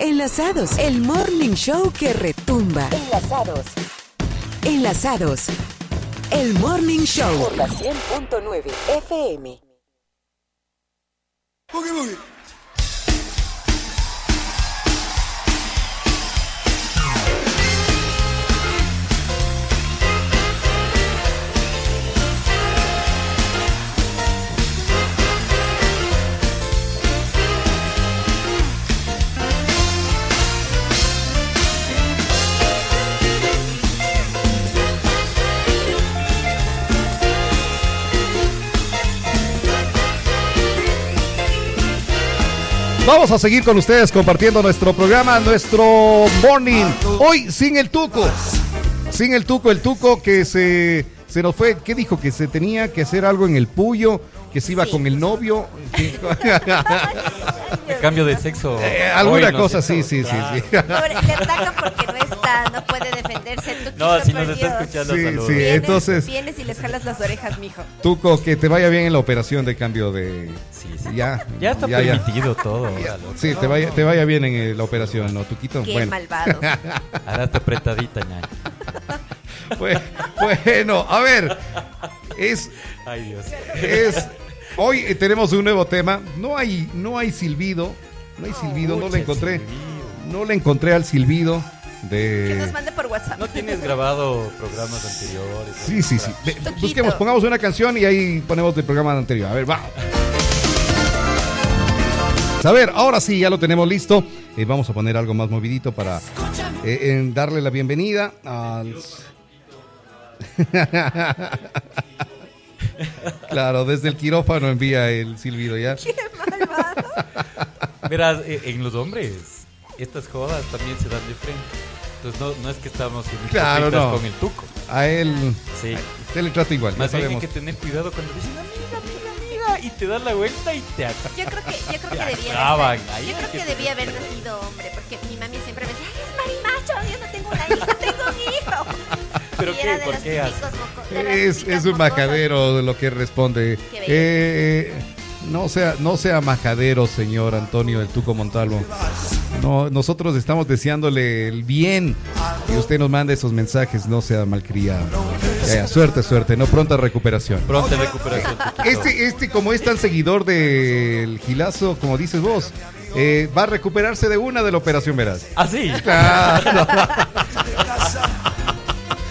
Enlazados, el morning show que retumba. Enlazados. Enlazados, el morning show. Por la 100.9 FM. Boogie Boogie. Vamos a seguir con ustedes compartiendo nuestro programa, nuestro morning. Hoy sin el tuco. Sin el tuco, el tuco que se, se nos fue. ¿Qué dijo? Que se tenía que hacer algo en el puyo, que se iba Sí. con el novio. El cambio de sexo. Eh, alguna Hoy, ¿no cosa, es sí, sí, sí, sí. Pobre, le atacan porque no está, no puede defenderse. Tuquito, No, si nos está escuchando, Sí, saludos. sí. Vienes, entonces- Vienes y les jalas las orejas, mijo. Tuco, que te vaya bien en la operación de cambio de. Sí, sí. Ya, Ya está permitido todo. Sí, te vaya, te vaya bien en eh, la operación, ¿no, Tuquito? Qué bueno. malvado. Ahora está apretadita. Bue- bueno, a ver. Es, Ay, Dios. es hoy tenemos un nuevo tema. No hay, no hay silbido. No hay silbido, no Pucha, le encontré. silbido. No le encontré al silbido Que nos de. mande por WhatsApp. ¿No tienes grabado programas anteriores? Sí, sí, sí. Busquemos, pongamos una canción y ahí ponemos el programa anterior. A ver, va. A ver, ahora sí, ya lo tenemos listo. Eh, vamos a poner algo más movidito para eh, en darle la bienvenida al... claro, desde el quirófano envía el silbido ya. Qué malvado. Verás, eh, en los hombres, estas jodas también se dan de frente. Entonces no, no es que estamos en Claro, no. con el tuco. A él, Sí. usted le trata igual, Más bien hay sabemos. que tener cuidado cuando dicen amiga, amiga, amiga, y te das la vuelta y te atacan. Yo creo que, yo creo que debía acaban, haber, ahí yo hay creo que que debía haber nacido hombre, porque mi mami siempre me decía, ay, es marimacho, yo no tengo una hija, tengo un hijo. ¿Pero qué? ¿Por qué Es, es un majadero de lo que responde. Eh, no sea, no sea majadero, señor Antonio el Tuco Montalvo. No, nosotros estamos deseándole el bien y usted nos manda esos mensajes, no sea malcriado. Ya, ya, suerte, suerte, no pronta recuperación. Pronta recuperación. Este, este, como es tan seguidor del gilazo, como dices vos, eh, va a recuperarse de una de la operación, verás. ¿Ah, sí? Claro,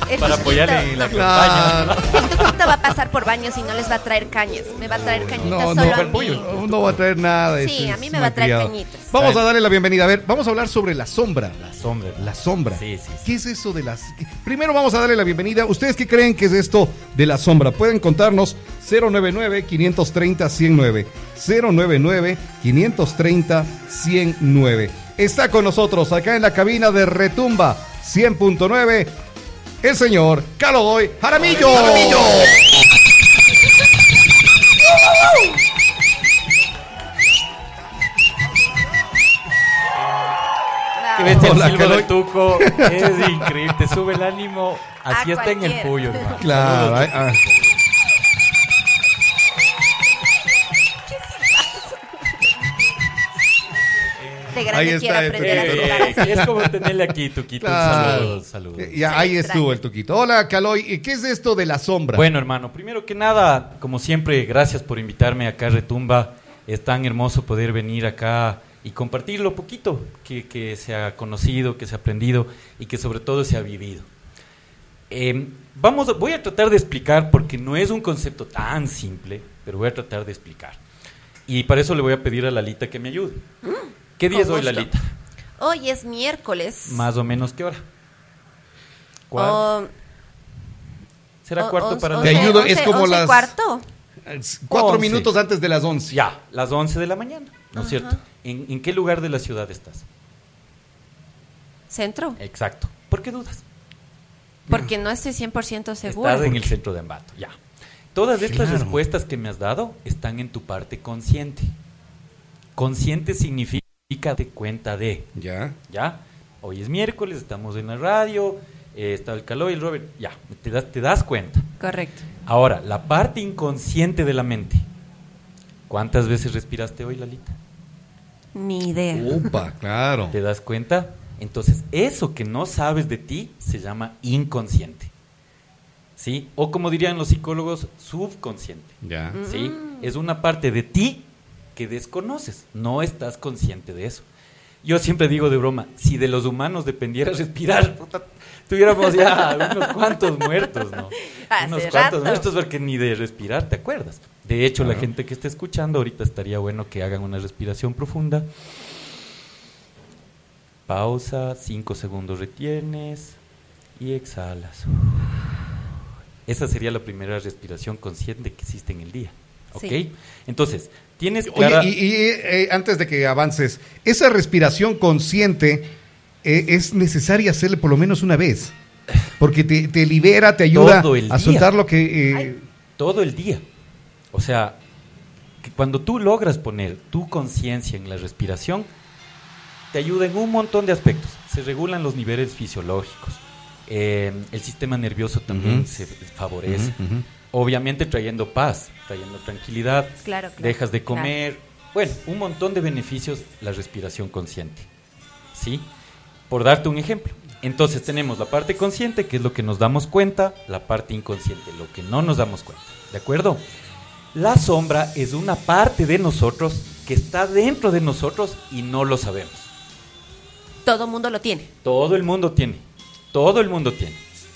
El Para apoyarle en la claro. campaña. El tuquito va a pasar por baños y no les va a traer cañas. Me va a traer cañitas No, solo no, a mí. No, va a traer nada. Sí, a mí me va a traer cañitas. Vamos a darle la bienvenida. A ver, vamos a hablar sobre la sombra. La sombra. La sombra. Sí, sí, sí. ¿Qué es eso de las.? Primero vamos a darle la bienvenida. ¿Ustedes qué creen que es esto de la sombra? Pueden contarnos 099-530-109. 099-530-109. Está con nosotros acá en la cabina de Retumba 100.9 el señor Calodoy Jaramillo. Que ves el Hola, silbo Caloy. del tuco. Es increíble. Te sube el ánimo. Así A está en el cualquiera. puyo, hermano. Claro, Saludos, ay, De Ahí grande está quiero el aprender a tuquito. así. es como tenerle aquí, Tuquito. Claro. Saludos, saludos. Se ahí estuvo el tuquito. Hola, Caloy. ¿Y ¿Qué es esto de la sombra? Bueno, hermano, primero que nada, como siempre, gracias por invitarme acá a Retumba. Es tan hermoso poder venir acá y compartir lo poquito que, que se ha conocido, que se ha aprendido y que sobre todo se ha vivido. Eh, vamos, a- voy a tratar de explicar porque no es un concepto tan simple, pero voy a tratar de explicar. Y para eso le voy a pedir a Lalita que me ayude. ¿Qué día es hoy, gusto. Lalita? Hoy es miércoles. Más o menos, ¿qué hora? ¿Cuál? ¿Será cuarto once- para Te las- once- ayudo, es once- como once las- cuarto. Cuatro Once. minutos antes de las once. Ya, las 11 de la mañana, ¿no es cierto? ¿En, en qué lugar de la ciudad estás? Centro. Exacto. ¿Por qué dudas? Porque no estoy 100% segura. Estás en el centro de Ambato, ya. Todas estas Claro. respuestas que me has dado están en tu parte consciente. Consciente significa de cuenta de, Ya. ¿ya? Hoy es miércoles, estamos en la radio, eh, está el calor y el Robert, ya, te das, te das cuenta. Correcto. Ahora, la parte inconsciente de la mente. ¿Cuántas veces respiraste hoy, Lalita? Ni idea. Upa, claro. ¿Te das cuenta? Entonces, eso que no sabes de ti se llama inconsciente. ¿Sí? O como dirían los psicólogos, subconsciente. Ya. ¿Sí? Es una parte de ti que desconoces. No estás consciente de eso. Yo siempre digo de broma, si de los humanos dependiera respirar, puta, tuviéramos ya unos cuantos muertos, ¿no? Hace unos cuantos rato. muertos porque ni de respirar te acuerdas. De hecho, la gente que esté escuchando ahorita estaría bueno que hagan una respiración profunda. Pausa, cinco segundos retienes y exhalas. Esa sería la primera respiración consciente que existe en el día. ¿Ok? Sí. Entonces, tienes Oye, clara... y, y, eh, antes de que avances, esa respiración consciente eh, es necesaria hacerle por lo menos una vez. Porque te, te libera, te ayuda Todo el a soltar lo que... eh, todo el día. O sea, que cuando tú logras poner tu conciencia en la respiración, te ayuda en un montón de aspectos. Se regulan los niveles fisiológicos. eh, el sistema nervioso también se favorece. ujú. Obviamente trayendo paz, trayendo tranquilidad. Claro, claro, Dejas de claro. comer. Bueno, un montón de beneficios la respiración consciente. ¿Sí? Por darte un ejemplo. Entonces tenemos la parte consciente, que es lo que nos damos cuenta, la parte inconsciente, lo que no nos damos cuenta. ¿De acuerdo? La sombra es una parte de nosotros que está dentro de nosotros y no lo sabemos. Todo mundo lo tiene. Todo el mundo tiene. Todo el mundo tiene.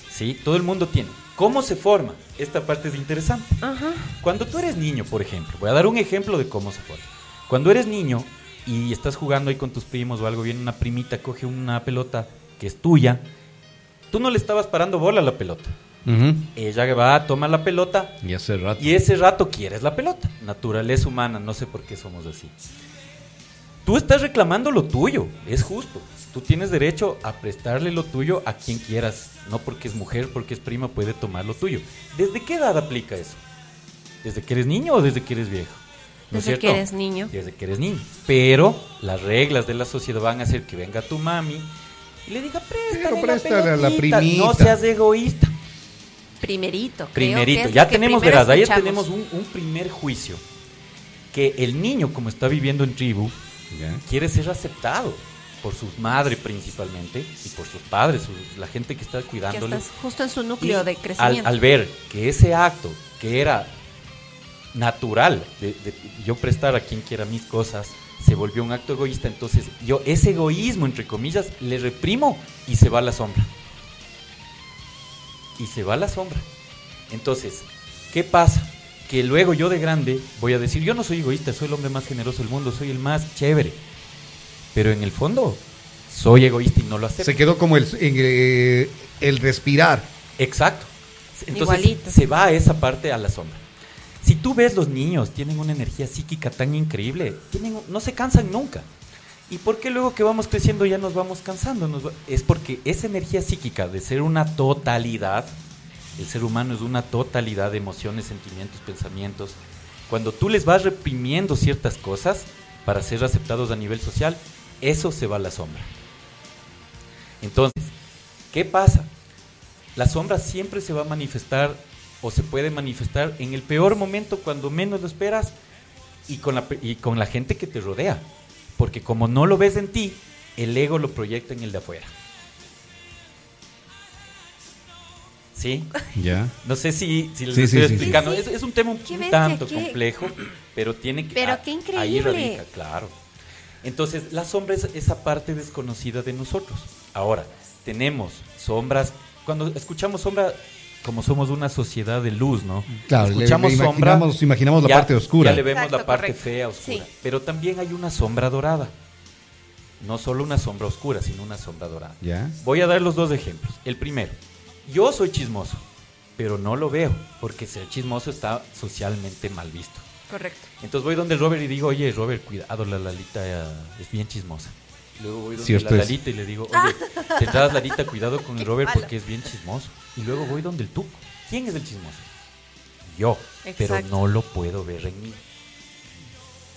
¿Sí? Todo el mundo tiene. ¿Cómo se forma? Esta parte es interesante. Ajá. Cuando tú eres niño, por ejemplo, voy a dar un ejemplo de cómo se forma. Cuando eres niño y estás jugando ahí con tus primos o algo, viene una primita, coge una pelota que es tuya, tú no le estabas parando bola a la pelota. Ujú. Ella va, toma la pelota Y hace rato. y ese rato quieres la pelota. Naturaleza humana, no sé por qué somos así. Tú estás reclamando lo tuyo, es justo. Tú tienes derecho a prestarle lo tuyo a quien quieras. No porque es mujer, porque es prima, puede tomar lo tuyo. ¿Desde qué edad aplica eso? ¿Desde que eres niño o desde que eres viejo? ¿No es Desde que eres niño. Desde que eres niño. Pero las reglas de la sociedad van a hacer que venga tu mami y le diga, préstale, Pero préstale a la pelotita". primita. No seas egoísta. Primerito. Primerito, ya tenemos, verás, ahí escuchamos. tenemos un, un primer juicio. Que el niño, como está viviendo en tribu, Ya. quiere ser aceptado por su madre principalmente y por sus padres, su- la gente que está Que cuidándole. estás justo en su núcleo Y de al, crecimiento. al ver que ese acto, que era natural, de, de yo prestar a quien quiera mis cosas, se volvió un acto egoísta, entonces yo ese egoísmo, entre comillas, le reprimo y se va a la sombra. Y se va a la sombra. Entonces, ¿qué pasa? Que luego yo de grande voy a decir, yo no soy egoísta, soy el hombre más generoso del mundo, soy el más chévere. Pero en el fondo, soy egoísta y no lo acepto. Se quedó como el, en, eh, el respirar. Exacto. Entonces Igualito. se va a esa parte a la sombra. Si tú ves los niños, tienen una energía psíquica tan increíble, tienen, no se cansan nunca. ¿Y por qué luego que vamos creciendo ya nos vamos cansando? Nos va- es porque esa energía psíquica de ser una totalidad, el ser humano es una totalidad de emociones, sentimientos, pensamientos. Cuando tú les vas reprimiendo ciertas cosas para ser aceptados a nivel social, eso se va a la sombra. Entonces, ¿qué pasa? La sombra siempre se va a manifestar o se puede manifestar en el peor momento cuando menos lo esperas y con la, y con la gente que te rodea. Porque como no lo ves en ti, el ego lo proyecta en el de afuera. ¿Sí? Ya. No sé si, si les Sí, estoy sí, explicando. Sí, Es, sí. es un tema un, bestia, tanto qué- complejo, pero tiene que... Pero ah, qué Ahí increíble. radica, claro. Entonces, la sombra es esa parte desconocida de nosotros. Ahora, tenemos sombras. Cuando escuchamos sombra, como somos una sociedad de luz, ¿no? Claro, le- escuchamos le sombra. imaginamos- imaginamos la ya- parte oscura. Ya le vemos Exacto, la parte correcto. fea, oscura. Sí. Pero también hay una sombra dorada. No solo una sombra oscura, sino una sombra dorada. Ya. Voy a dar los dos ejemplos. El primero, yo soy chismoso, pero no lo veo, porque ser chismoso está socialmente mal visto. Correcto. Entonces voy donde el Robert y digo, oye, Robert, cuidado, la Lalita eh, es bien chismosa. Luego voy donde Cierto la es. Lalita y le digo, oye, tendrás Lalita, cuidado con el Robert malo. porque es bien chismoso. Y luego voy donde el Tuco. ¿Quién es el chismoso? Yo, pero Exacto. no lo puedo ver en mí.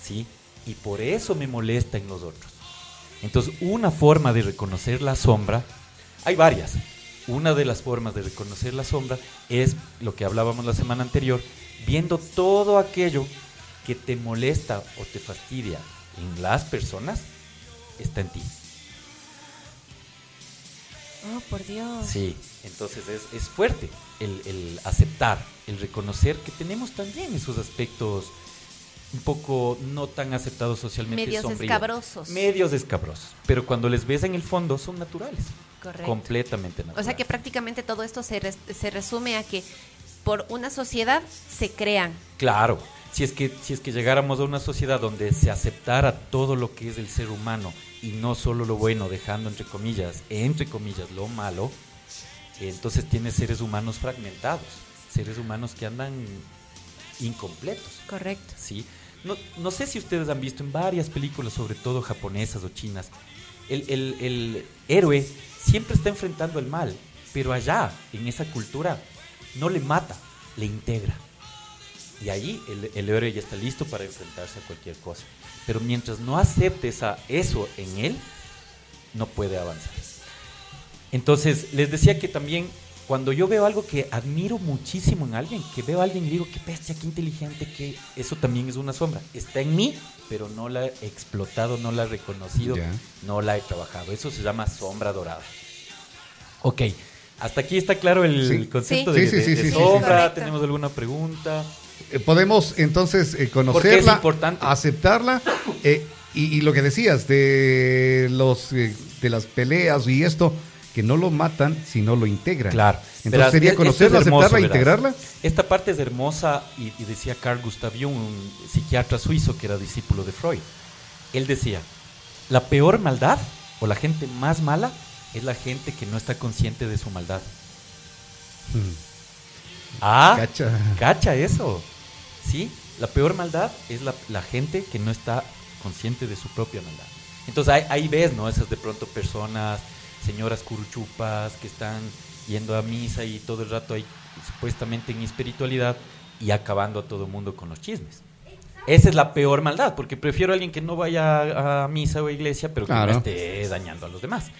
¿Sí? Y por eso me molesta en los otros. Entonces, una forma de reconocer la sombra, hay varias. Una de las formas de reconocer la sombra es lo que hablábamos la semana anterior, viendo todo aquello que te molesta o te fastidia en las personas, está en ti. Oh, por Dios. Sí, entonces es, es fuerte el, el aceptar, el reconocer que tenemos también esos aspectos un poco no tan aceptados socialmente. Medios sombríos. escabrosos. Medios escabrosos. Pero cuando les ves en el fondo son naturales. Correcto. Completamente O naturales. sea que prácticamente todo esto se, res- se resume a que por una sociedad se crean. Claro, si es, que, si es que llegáramos a una sociedad donde se aceptara todo lo que es el ser humano y no solo lo bueno, dejando entre comillas, entre comillas, lo malo, entonces tiene seres humanos fragmentados, seres humanos que andan incompletos. Correcto. ¿sí? No, no sé si ustedes han visto en varias películas, sobre todo japonesas o chinas, el, el- el héroe siempre está enfrentando el mal, pero allá, en esa cultura, no le mata, le integra. Y ahí el, el héroe ya está listo para enfrentarse a cualquier cosa. Pero mientras no acepte esa, eso en él, no puede avanzar. Entonces, les decía que también cuando yo veo algo que admiro muchísimo en alguien, que veo a alguien y digo, qué bestia, qué inteligente, que eso también es una sombra. Está en mí, pero no la he explotado, no la he reconocido, no la he trabajado. Eso se llama sombra dorada. Ok, hasta aquí está claro el Sí. concepto Sí. de, Sí, sí, de- sí, de sí, sí, sí. sombra. ¿Tenemos alguna pregunta? Eh, Podemos entonces eh, conocerla, aceptarla eh, y, y lo que decías de los eh, de las peleas y esto que no lo matan sino lo integran. Claro. Entonces Verás, sería conocerla, es aceptarla, verás. integrarla. Esta parte es hermosa y, y decía Carl Gustav Jung, un psiquiatra suizo que era discípulo de Freud. Él decía, la peor maldad o la gente más mala es la gente que no está consciente de su maldad. Ah, Cacha. cacha eso. Sí, la peor maldad es la, la gente que no está consciente de su propia maldad. Entonces ahí, ahí ves, ¿no? Esas de pronto personas, señoras curuchupas que están yendo a misa y todo el rato ahí supuestamente en espiritualidad y acabando a todo el mundo con los chismes. Esa es la peor maldad, porque prefiero a alguien que no vaya a, a misa o a iglesia, pero que Claro. no esté dañando a los demás.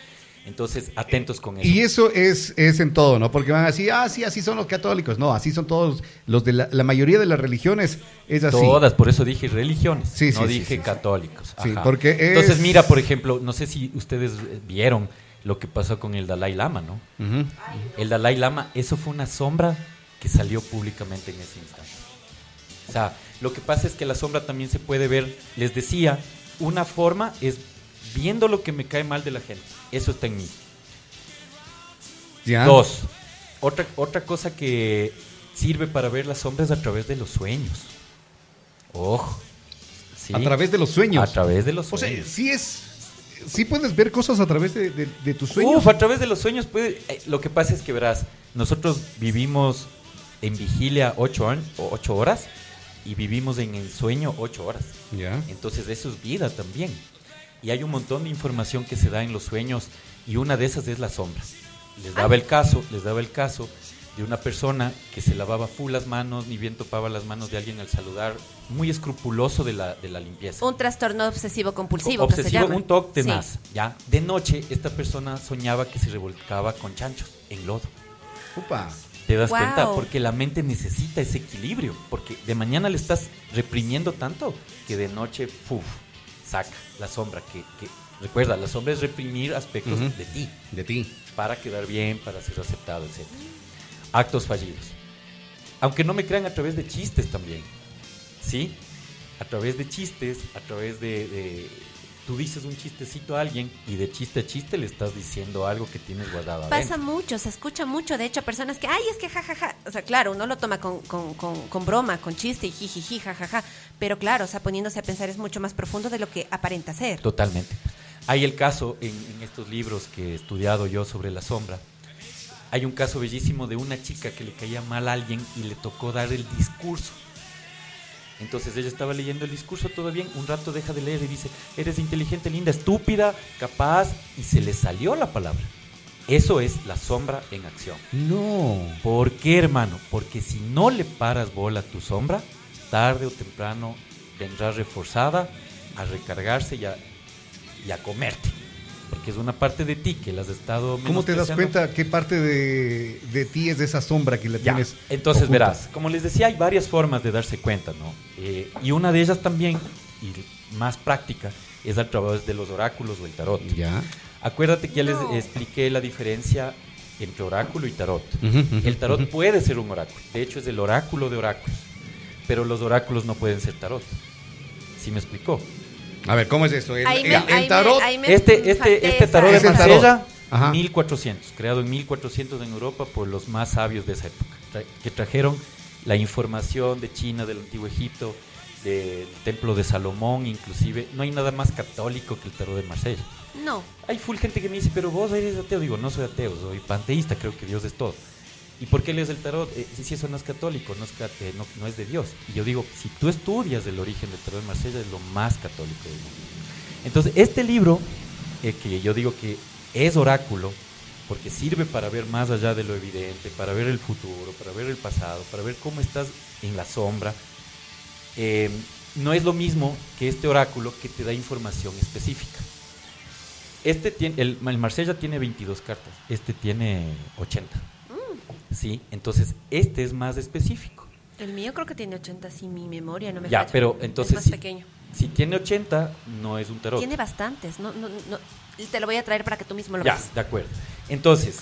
Entonces, atentos con eso. Y eso es, es en todo, ¿no? Porque van a decir, ah, sí, así son los católicos. No, así son todos los de la, la mayoría de las religiones es así. Todas, por eso dije religiones, Sí, no sí, dije sí, católicos. Sí, Ajá. porque es- Entonces, mira, por ejemplo, no sé si ustedes eh, vieron lo que pasó con el Dalai Lama, ¿no? Ujú. El Dalai Lama, eso fue una sombra que salió públicamente en ese instante. O sea, lo que pasa es que la sombra también se puede ver, les decía, una forma es viendo lo que me cae mal de la gente. Eso está en mí. Ya. Dos, otra, otra cosa que sirve para ver las sombras a través de los sueños. Ojo. ¿sí? A través de los sueños. A través de los O sea, sueños. sí es. Sí puedes ver cosas a través de, de- de tus sueños. Uf, a través de los sueños puede... eh, lo que pasa es que verás, nosotros vivimos en vigilia ocho, an- o ocho horas y vivimos en el sueño ocho horas. Ya. Entonces eso es vida también. Y hay un montón de información que se da en los sueños y una de esas es la sombra. Les daba el caso, les daba el caso de una persona que se lavaba full las manos, ni bien topaba las manos de alguien al saludar, muy escrupuloso de la, de la limpieza. Un trastorno obsesivo compulsivo, que se Obsesivo, llama. un toque Sí. tenaz, ¿ya? De noche, esta persona soñaba que se revolcaba con chanchos en lodo. Upa. ¿Te das Wow. cuenta? Porque la mente necesita ese equilibrio. Porque de mañana le estás reprimiendo tanto que de noche, ¡puf! saca la sombra. Que, que- recuerda, la sombra es reprimir aspectos de ti De ti. para quedar bien, para ser aceptado, etc. Actos fallidos. Aunque no me crean a través de chistes también. ¿Sí? A través de chistes, a través de, de- Tú dices un chistecito a alguien y de chiste a chiste le estás diciendo algo que tienes guardado Pasa adentro. mucho, se escucha mucho. De hecho, personas que, ay, es que jajaja. O sea, claro, uno lo toma con, con, con, con broma, con chiste y jijiji, jajaja. Pero claro, o sea, poniéndose a pensar es mucho más profundo de lo que aparenta ser. Totalmente. Hay el caso en, en estos libros que he estudiado yo sobre la sombra. Hay un caso bellísimo de una chica que le caía mal a alguien y le tocó dar el discurso. Entonces ella estaba leyendo el discurso, todo bien, un rato deja de leer y dice, eres inteligente, linda, estúpida, capaz, y se le salió la palabra. Eso es la sombra en acción. No. ¿Por qué, hermano? Porque si no le paras bola a tu sombra, tarde o temprano vendrá reforzada a recargarse y a, y a comerte. Porque es una parte de ti que la has estado... ¿Cómo te das cuenta qué parte de, de ti es de esa sombra que la Ya, tienes? Entonces oculta? verás, como les decía, hay varias formas de darse cuenta, ¿no? Eh, y una de ellas también, y más práctica es a través de los oráculos o el tarot. Ya. Acuérdate que ya No. les expliqué la diferencia entre oráculo y tarot. Ujú, ujú, El tarot ujú. puede ser un oráculo, de hecho es el oráculo de oráculos, pero los oráculos no pueden ser tarot. ¿Sí me explicó? A ver, ¿cómo es esto? El, Ahí el- me- el ahí me- tarot. ahí me Este, este, este tarot de. Marsella, Ajá. 1400, creado en 1400 en Europa por los más sabios de esa época, tra- que trajeron la información de China, del antiguo Egipto, del templo de Salomón, inclusive. No hay nada más católico que el tarot de Marsella. No. Hay full gente que me dice, pero vos eres ateo. Digo, no soy ateo, soy panteísta, creo que Dios es todo. ¿Y por qué lees el tarot? Eh, si eso no es católico, no es, eh, no es de Dios. Y yo digo, si tú estudias el origen del tarot de Marsella, es lo más católico del mundo. Entonces, este libro, eh, que yo digo que es oráculo, porque sirve para ver más allá de lo evidente, para ver el futuro, para ver el pasado, para ver cómo estás en la sombra, eh, no es lo mismo que este oráculo que te da información específica. Este tiene, el, el Marsella tiene 22 cartas, este tiene 80. Sí, entonces este es más específico. El mío creo que tiene 80, si mi memoria no me Ya, falla. pero entonces Es más sí. pequeño. Si tiene 80, no es un tarot. Tiene bastantes. No, no, no. Te lo voy a traer para que tú mismo lo Ya, veas. de acuerdo. Entonces,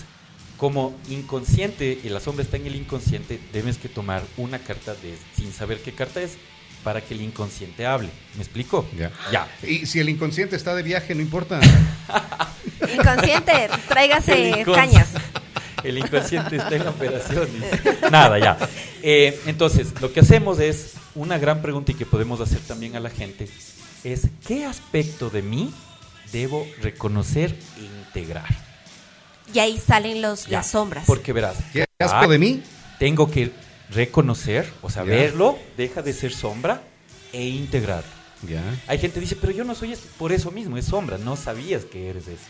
como inconsciente, y la sombra está en el inconsciente, debes que tomar una carta de sin saber qué carta es para que el inconsciente hable. ¿Me explico? Ya. Ya. Y si el inconsciente está de viaje, no importa. Inconsciente, tráigase incons- cañas. El inconsciente está en la operación. dice. Nada, ya. Eh, entonces, lo que hacemos es una gran pregunta y que podemos hacer también a la gente es ¿qué aspecto de mí debo reconocer e integrar? Y ahí salen los, Ya, las sombras. Porque verás, ¿Qué ah, asco de mí? tengo que reconocer, o sea, Ya. verlo, deja de ser sombra e integrar. Ya. Hay gente que dice, pero yo no soy esto, por eso mismo, es sombra, no sabías que eres eso.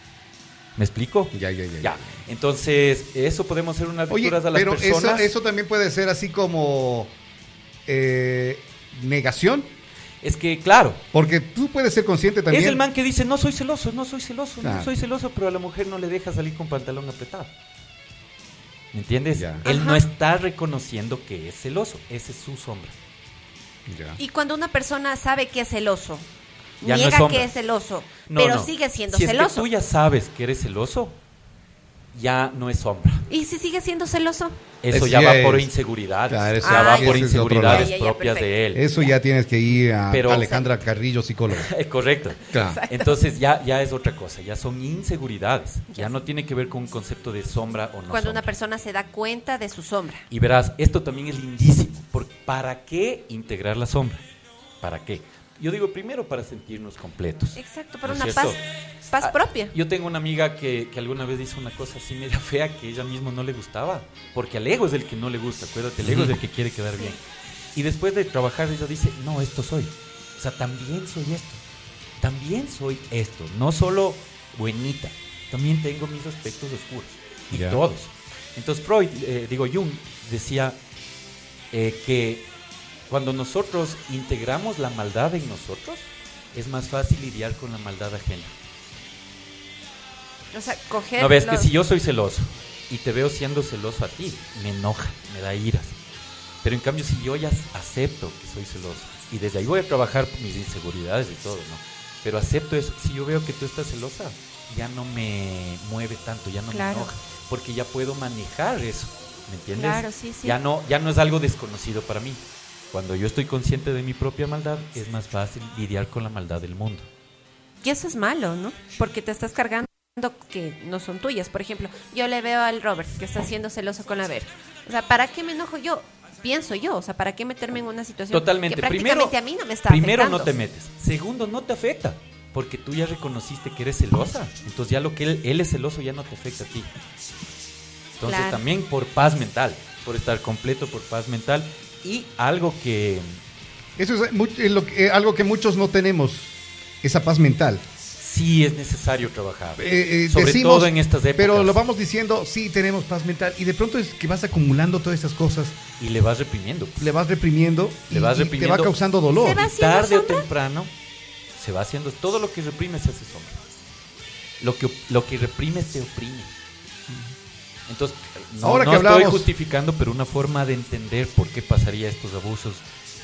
¿Me explico? Ya, ya, ya. Ya. Entonces, eso podemos hacer unas Oye, lecturas a las pero personas. eso, eso también puede ser así como eh, negación, Es que, claro, porque tú puedes ser consciente también. es el man que dice, no soy celoso, no soy celoso, Claro. no soy celoso, pero a la mujer no le deja salir con pantalón apretado. ¿Me entiendes? Ya. Él Ajá. no está reconociendo que es celoso, esa es su sombra. Ya. Y cuando una persona sabe que es celoso, Ya no es niega sombra. que es celoso, No, pero no. sigue siendo si es que celoso. tú ya sabes que eres celoso, ya no es sombra. ¿Y si sigue siendo celoso? Eso Es- ya va por es- inseguridades. Claro, eso ya Ah, va ya. por inseguridades lado. Ya, ya, propias de él. Eso ya tienes que ir a Pero- Alejandra Carrillo, psicóloga. Correcto. Claro. Entonces ya, ya es otra cosa, ya son inseguridades. Ya no tiene que ver con un concepto de sombra o no Cuando una persona se da cuenta de su sombra. Y verás, esto también es lindísimo. ¿Para qué integrar la sombra? ¿Para qué? Yo digo primero para sentirnos completos. Exacto, para ¿No una es paz, cierto? paz Ah, propia. Yo tengo una amiga que, que alguna vez hizo una cosa así media fea que ella misma no le gustaba. Porque al ego es el que no le gusta, acuérdate, el ego es el que quiere quedar bien. Y después de trabajar ella dice, no, esto soy. O sea, también soy esto. También soy esto. No solo buenita, también tengo mis aspectos oscuros. Y Ya. todos. Entonces Freud, eh, digo Jung, decía eh, que cuando nosotros integramos la maldad en nosotros, es más fácil lidiar con la maldad ajena. O sea, coger. No ves que los- si yo soy celoso y te veo siendo celoso a ti, me enoja, me da iras. Pero en cambio, si yo ya acepto que soy celoso y desde ahí voy a trabajar mis inseguridades y todo, ¿no? Pero acepto eso. Si yo veo que tú estás celosa, ya no me mueve tanto, ya no Claro. me enoja, porque ya puedo manejar eso, ¿me entiendes? Claro, sí, sí. Ya no, ya no es algo desconocido para mí. Cuando yo estoy consciente de mi propia maldad, es más fácil lidiar con la maldad del mundo. Y eso es malo, ¿no? Porque te estás cargando que no son tuyas. Por ejemplo, yo le veo al Robert que está siendo celoso con la Ver. O sea, ¿para qué me enojo yo? Pienso yo, o sea, ¿para qué meterme en una situación Totalmente. que Primero, prácticamente a mí no me está primero afectando? no te metes. Segundo, no te afecta. Porque tú ya reconociste que eres celosa. Entonces ya lo que él, él es celoso ya no te afecta a ti. Entonces Claro. también por paz mental. Por estar completo, por paz mental. Y algo que... Eso es mu- eh, lo que- eh, algo que muchos no tenemos, esa paz mental. Sí es necesario trabajar. Eh, eh, Sobre decimos, todo en estas épocas. Pero lo vamos diciendo, sí, tenemos paz mental. Y de pronto es que vas acumulando todas esas cosas, Y le vas reprimiendo. le vas reprimiendo, Le y, vas y te reprimiendo. va causando dolor. Se va tarde o temprano se va haciendo... Todo lo que reprime se hace sombra. Lo que, lo que reprime te oprime. Entonces, no, Ahora no que estoy justificando, pero una forma de entender por qué pasaría estos abusos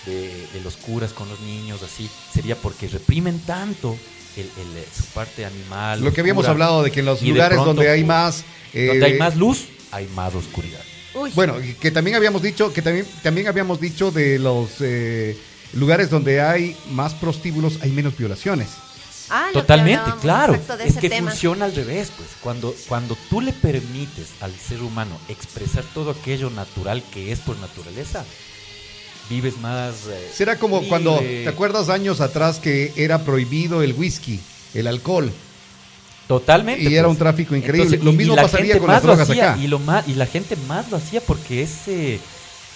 de, de los curas con los niños, así, sería porque reprimen tanto el, el, eh, su parte animal. Lo que habíamos oscura, hablado de que en los lugares pronto, donde hay más... donde hay eh, más luz, hay más oscuridad. Uy, Bueno, y que también habíamos dicho, que también, también habíamos dicho de los eh, lugares donde hay más prostíbulos, hay menos violaciones. Ah, que Totalmente, claro. exacto, de Es ese que tema. funciona al revés, pues. Cuando, cuando tú le permites al ser humano expresar todo aquello natural que es por naturaleza, vives más. eh, Será como libre. cuando, ¿te acuerdas años atrás que era prohibido el whisky, el alcohol? Totalmente. Y era pues. un tráfico increíble. Entonces, Lo y- mismo la pasaría gente con las más lo drogas hacía, acá. Y, lo más, y la gente más lo hacía porque ese.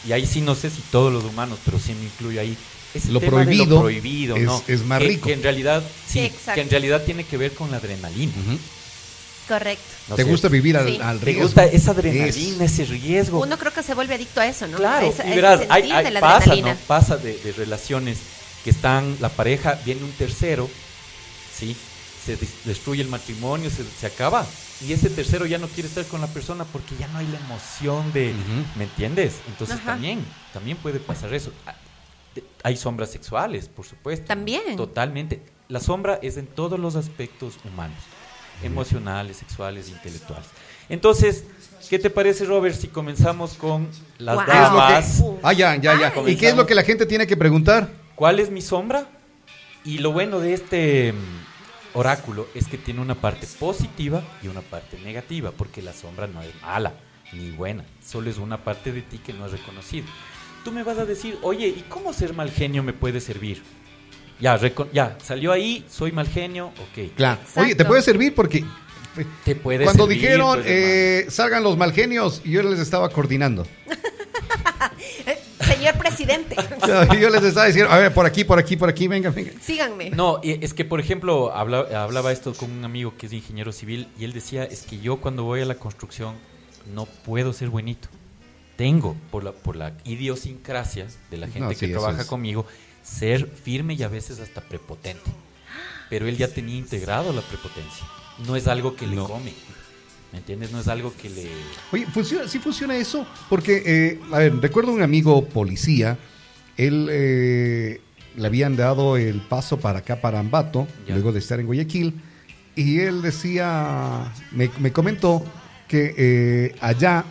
Y ahí sí no sé si todos los humanos, pero sí me incluyo ahí. Ese Lo tema de prohibido lo prohibido, es- ¿no? es más Que- rico. Que en realidad, sí, Sí, exacto. que en realidad tiene que ver con la adrenalina. Correcto. ¿no ¿Te gusta vivir al, Sí. al ¿Te riesgo? gusta esa adrenalina, Es- ese riesgo? Uno creo que se vuelve adicto a eso, ¿no? Claro, A ese- a y ese verás, hay, sentir hay- de la pasa, adrenalina. ¿no? Pasa de, de relaciones que están, la pareja, viene un tercero, ¿sí? Se des- destruye el matrimonio, se, se acaba. Y ese tercero ya no quiere estar con la persona porque ya no hay la emoción de. ¿me entiendes? Entonces Ajá. también, también puede pasar eso. Hay sombras sexuales, por supuesto. También. Totalmente. La sombra es en todos los aspectos humanos, emocionales, sexuales, intelectuales. Entonces, ¿qué te parece, Robert, si comenzamos con las Guau. ¿Qué es lo que- damas? Ah, ya, ya, ya. ¿Y qué es lo que la gente tiene que preguntar? ¿Cuál es mi sombra? Y lo bueno de este mm, oráculo es que tiene una parte positiva y una parte negativa, porque la sombra no es mala ni buena, solo es una parte de ti que no has reconocido. Tú me vas a decir, oye, ¿y cómo ser mal genio me puede servir? Ya, ya, salió ahí, soy mal genio, ok. Claro. Exacto. Oye, te puede servir porque Te puede cuando servir, dijeron pues, eh, salgan los mal genios, yo les estaba coordinando. Señor presidente, Yo les estaba diciendo, a ver, por aquí, por aquí, por aquí, venga, venga. síganme. No, es que por ejemplo habla- hablaba esto con un amigo que es ingeniero civil y él decía es que yo cuando voy a la construcción no puedo ser buenito. Tengo por la por la idiosincrasia de la gente No, que sí, trabaja es. conmigo ser firme y a veces hasta prepotente. Pero él ya tenía integrado la prepotencia. No es algo que le No. come. ¿Me entiendes? No es algo que le Oye, funciona, sí funciona eso, porque, eh, a ver, recuerdo un amigo policía, él eh, le habían dado el paso para acá, para Ambato, Ya. luego de estar en Guayaquil, y él decía, me, me comentó que eh, allá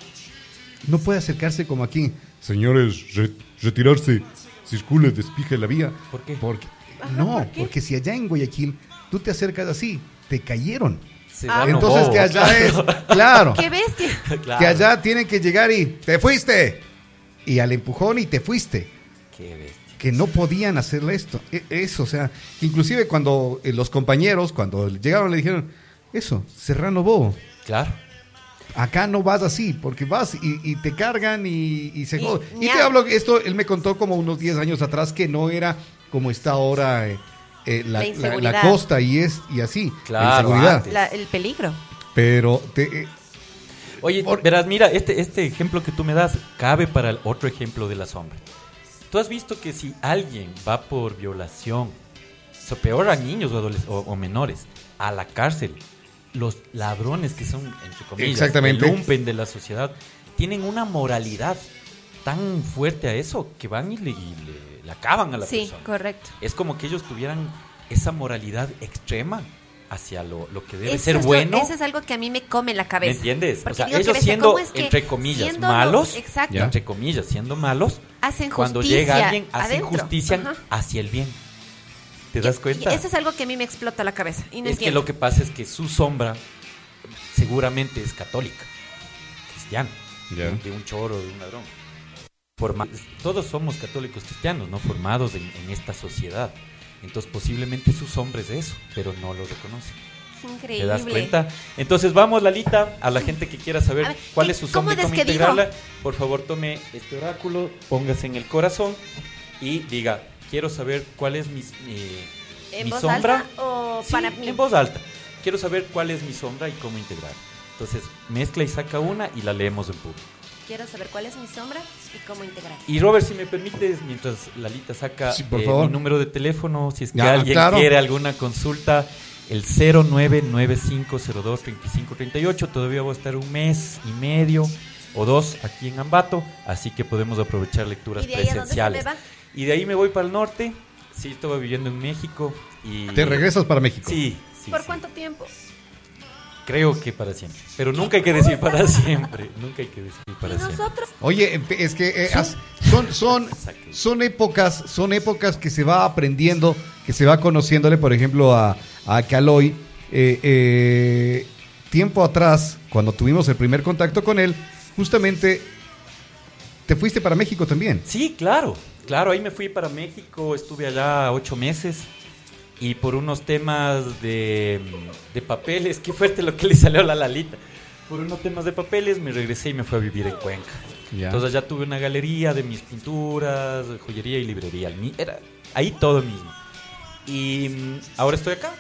no puede acercarse como aquí. Señores, re- retirarse, circule, despije la vía. ¿Por qué? Porque, Ajá, no, ¿por qué? porque si allá en Guayaquil tú te acercas así, te cayeron. Ah, Entonces que allá claro. es, claro. ¡Qué bestia! Claro. Que allá tienen que llegar y te fuiste. Y al empujón y te fuiste. Qué bestia. Que no podían hacerle esto. E- Eso, o sea, que inclusive cuando eh, los compañeros, cuando llegaron, le dijeron, eso, serrano bobo. Claro. Acá no vas así, porque vas y, y te cargan y, y se Y- joden. Y, ña. te hablo, esto él me contó como unos 10 años atrás que no era como está ahora eh, eh, la, La la- la costa y es y así. la Claro. La- el peligro. Pero te, eh, Oye, Por- verás, mira, este, este ejemplo que tú me das cabe para el otro ejemplo de la sombra. Tú has visto que si alguien va por violación, o peor a niños o, o- o menores, a la cárcel, los ladrones que son, entre comillas, Exactamente. el lumpen de la sociedad, tienen una moralidad tan fuerte a eso que van y le, y le- le acaban a la Sí, persona. correcto. Es como que ellos tuvieran esa moralidad extrema hacia lo, lo que debe Eso ser es lo- bueno. eso es algo que a mí me come la ¿Me cabeza. entiendes? Porque o sea, ellos siendo, ¿cómo es que entre comillas, siendo lo- malos, exacto. Entre comillas, siendo malos, Hacen cuando llega alguien, hacen adentro. justicia Ajá. hacia el bien. ¿Te das Y- cuenta? y Eso es algo que a mí me explota la cabeza. Y no es que lo que pasa es que su sombra seguramente es católica, cristiana, de un choro, de un ladrón. Forma- todos somos católicos cristianos, ¿no? Formados en, en esta sociedad. Entonces posiblemente su sombra es eso, pero no lo reconoce. Increíble. ¿Te das cuenta? Entonces vamos, Lalita, a la gente que quiera saber ver, cuál ¿qué- es su cómo sombra y cómo integrarla. Por favor, tome este oráculo, póngase en el corazón y diga, quiero saber cuál es mi, mi, ¿En mi voz sombra. alta o Sí, para mí? en voz alta. Quiero saber cuál es mi sombra y cómo integrar. Entonces, mezcla y saca una y la leemos en público. Quiero saber cuál es mi sombra y cómo integrar. Y Robert, si me permites, mientras Lalita saca Sí, por eh, favor. mi número de teléfono, si es que Ya, alguien claro. quiere alguna consulta, el 0995023538. Todavía voy a estar un mes y medio o dos aquí en Ambato, así que podemos aprovechar lecturas ¿Y de ahí a dónde se me presenciales. va? Y de ahí me voy para el norte. Sí, estaba viviendo en México. Y... ¿Te regresas para México? Sí. sí, ¿Por sí. cuánto tiempo? Creo que para siempre. Pero nunca hay que decir para siempre. Nunca hay que decir para ¿Y siempre. Oye, es que eh, son, son, son épocas, son épocas que se va aprendiendo, que se va conociéndole, por ejemplo, a, a Caloy. eh, eh, tiempo atrás, cuando tuvimos el primer contacto con él, justamente te fuiste para México también. Sí, claro, claro, ahí me fui para México, estuve allá ocho meses y por unos temas de, de papeles, qué fuerte lo que le salió a la Lalita, por unos temas de papeles me regresé y me fui a vivir en Cuenca. Entonces allá tuve una galería de mis pinturas, joyería y librería, era ahí todo mismo. Y mm, ahora estoy acá,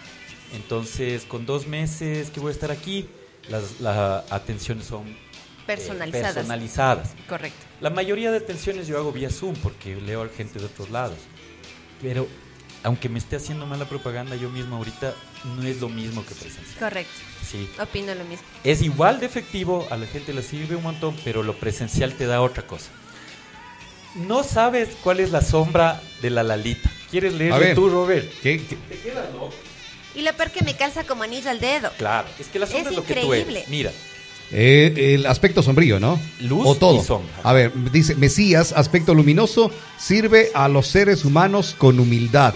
entonces con dos meses que voy a estar aquí, las, las atenciones son Personalizadas. personalizadas. Correcto. La mayoría de atenciones yo hago vía Zoom porque leo a gente de otros lados. Pero aunque me esté haciendo mala propaganda yo mismo ahorita, no es lo mismo que presencial. Correcto. Sí. Opino lo mismo. Es igual de efectivo, a la gente le sirve un montón, pero lo presencial te da otra cosa. No sabes cuál es la sombra de la Lalita. ¿Quieres leerlo tú, Robert? ¿Qué- qué- Te quedas loco. Y lo peor que me calza como anillo al dedo. Claro, es que la sombra Es es, lo que tú increíble. eres. Mira, Eh, el aspecto sombrío, ¿no? Luz o todo. y sombra. A ver, dice Mesías, aspecto luminoso, sirve a los seres humanos con humildad.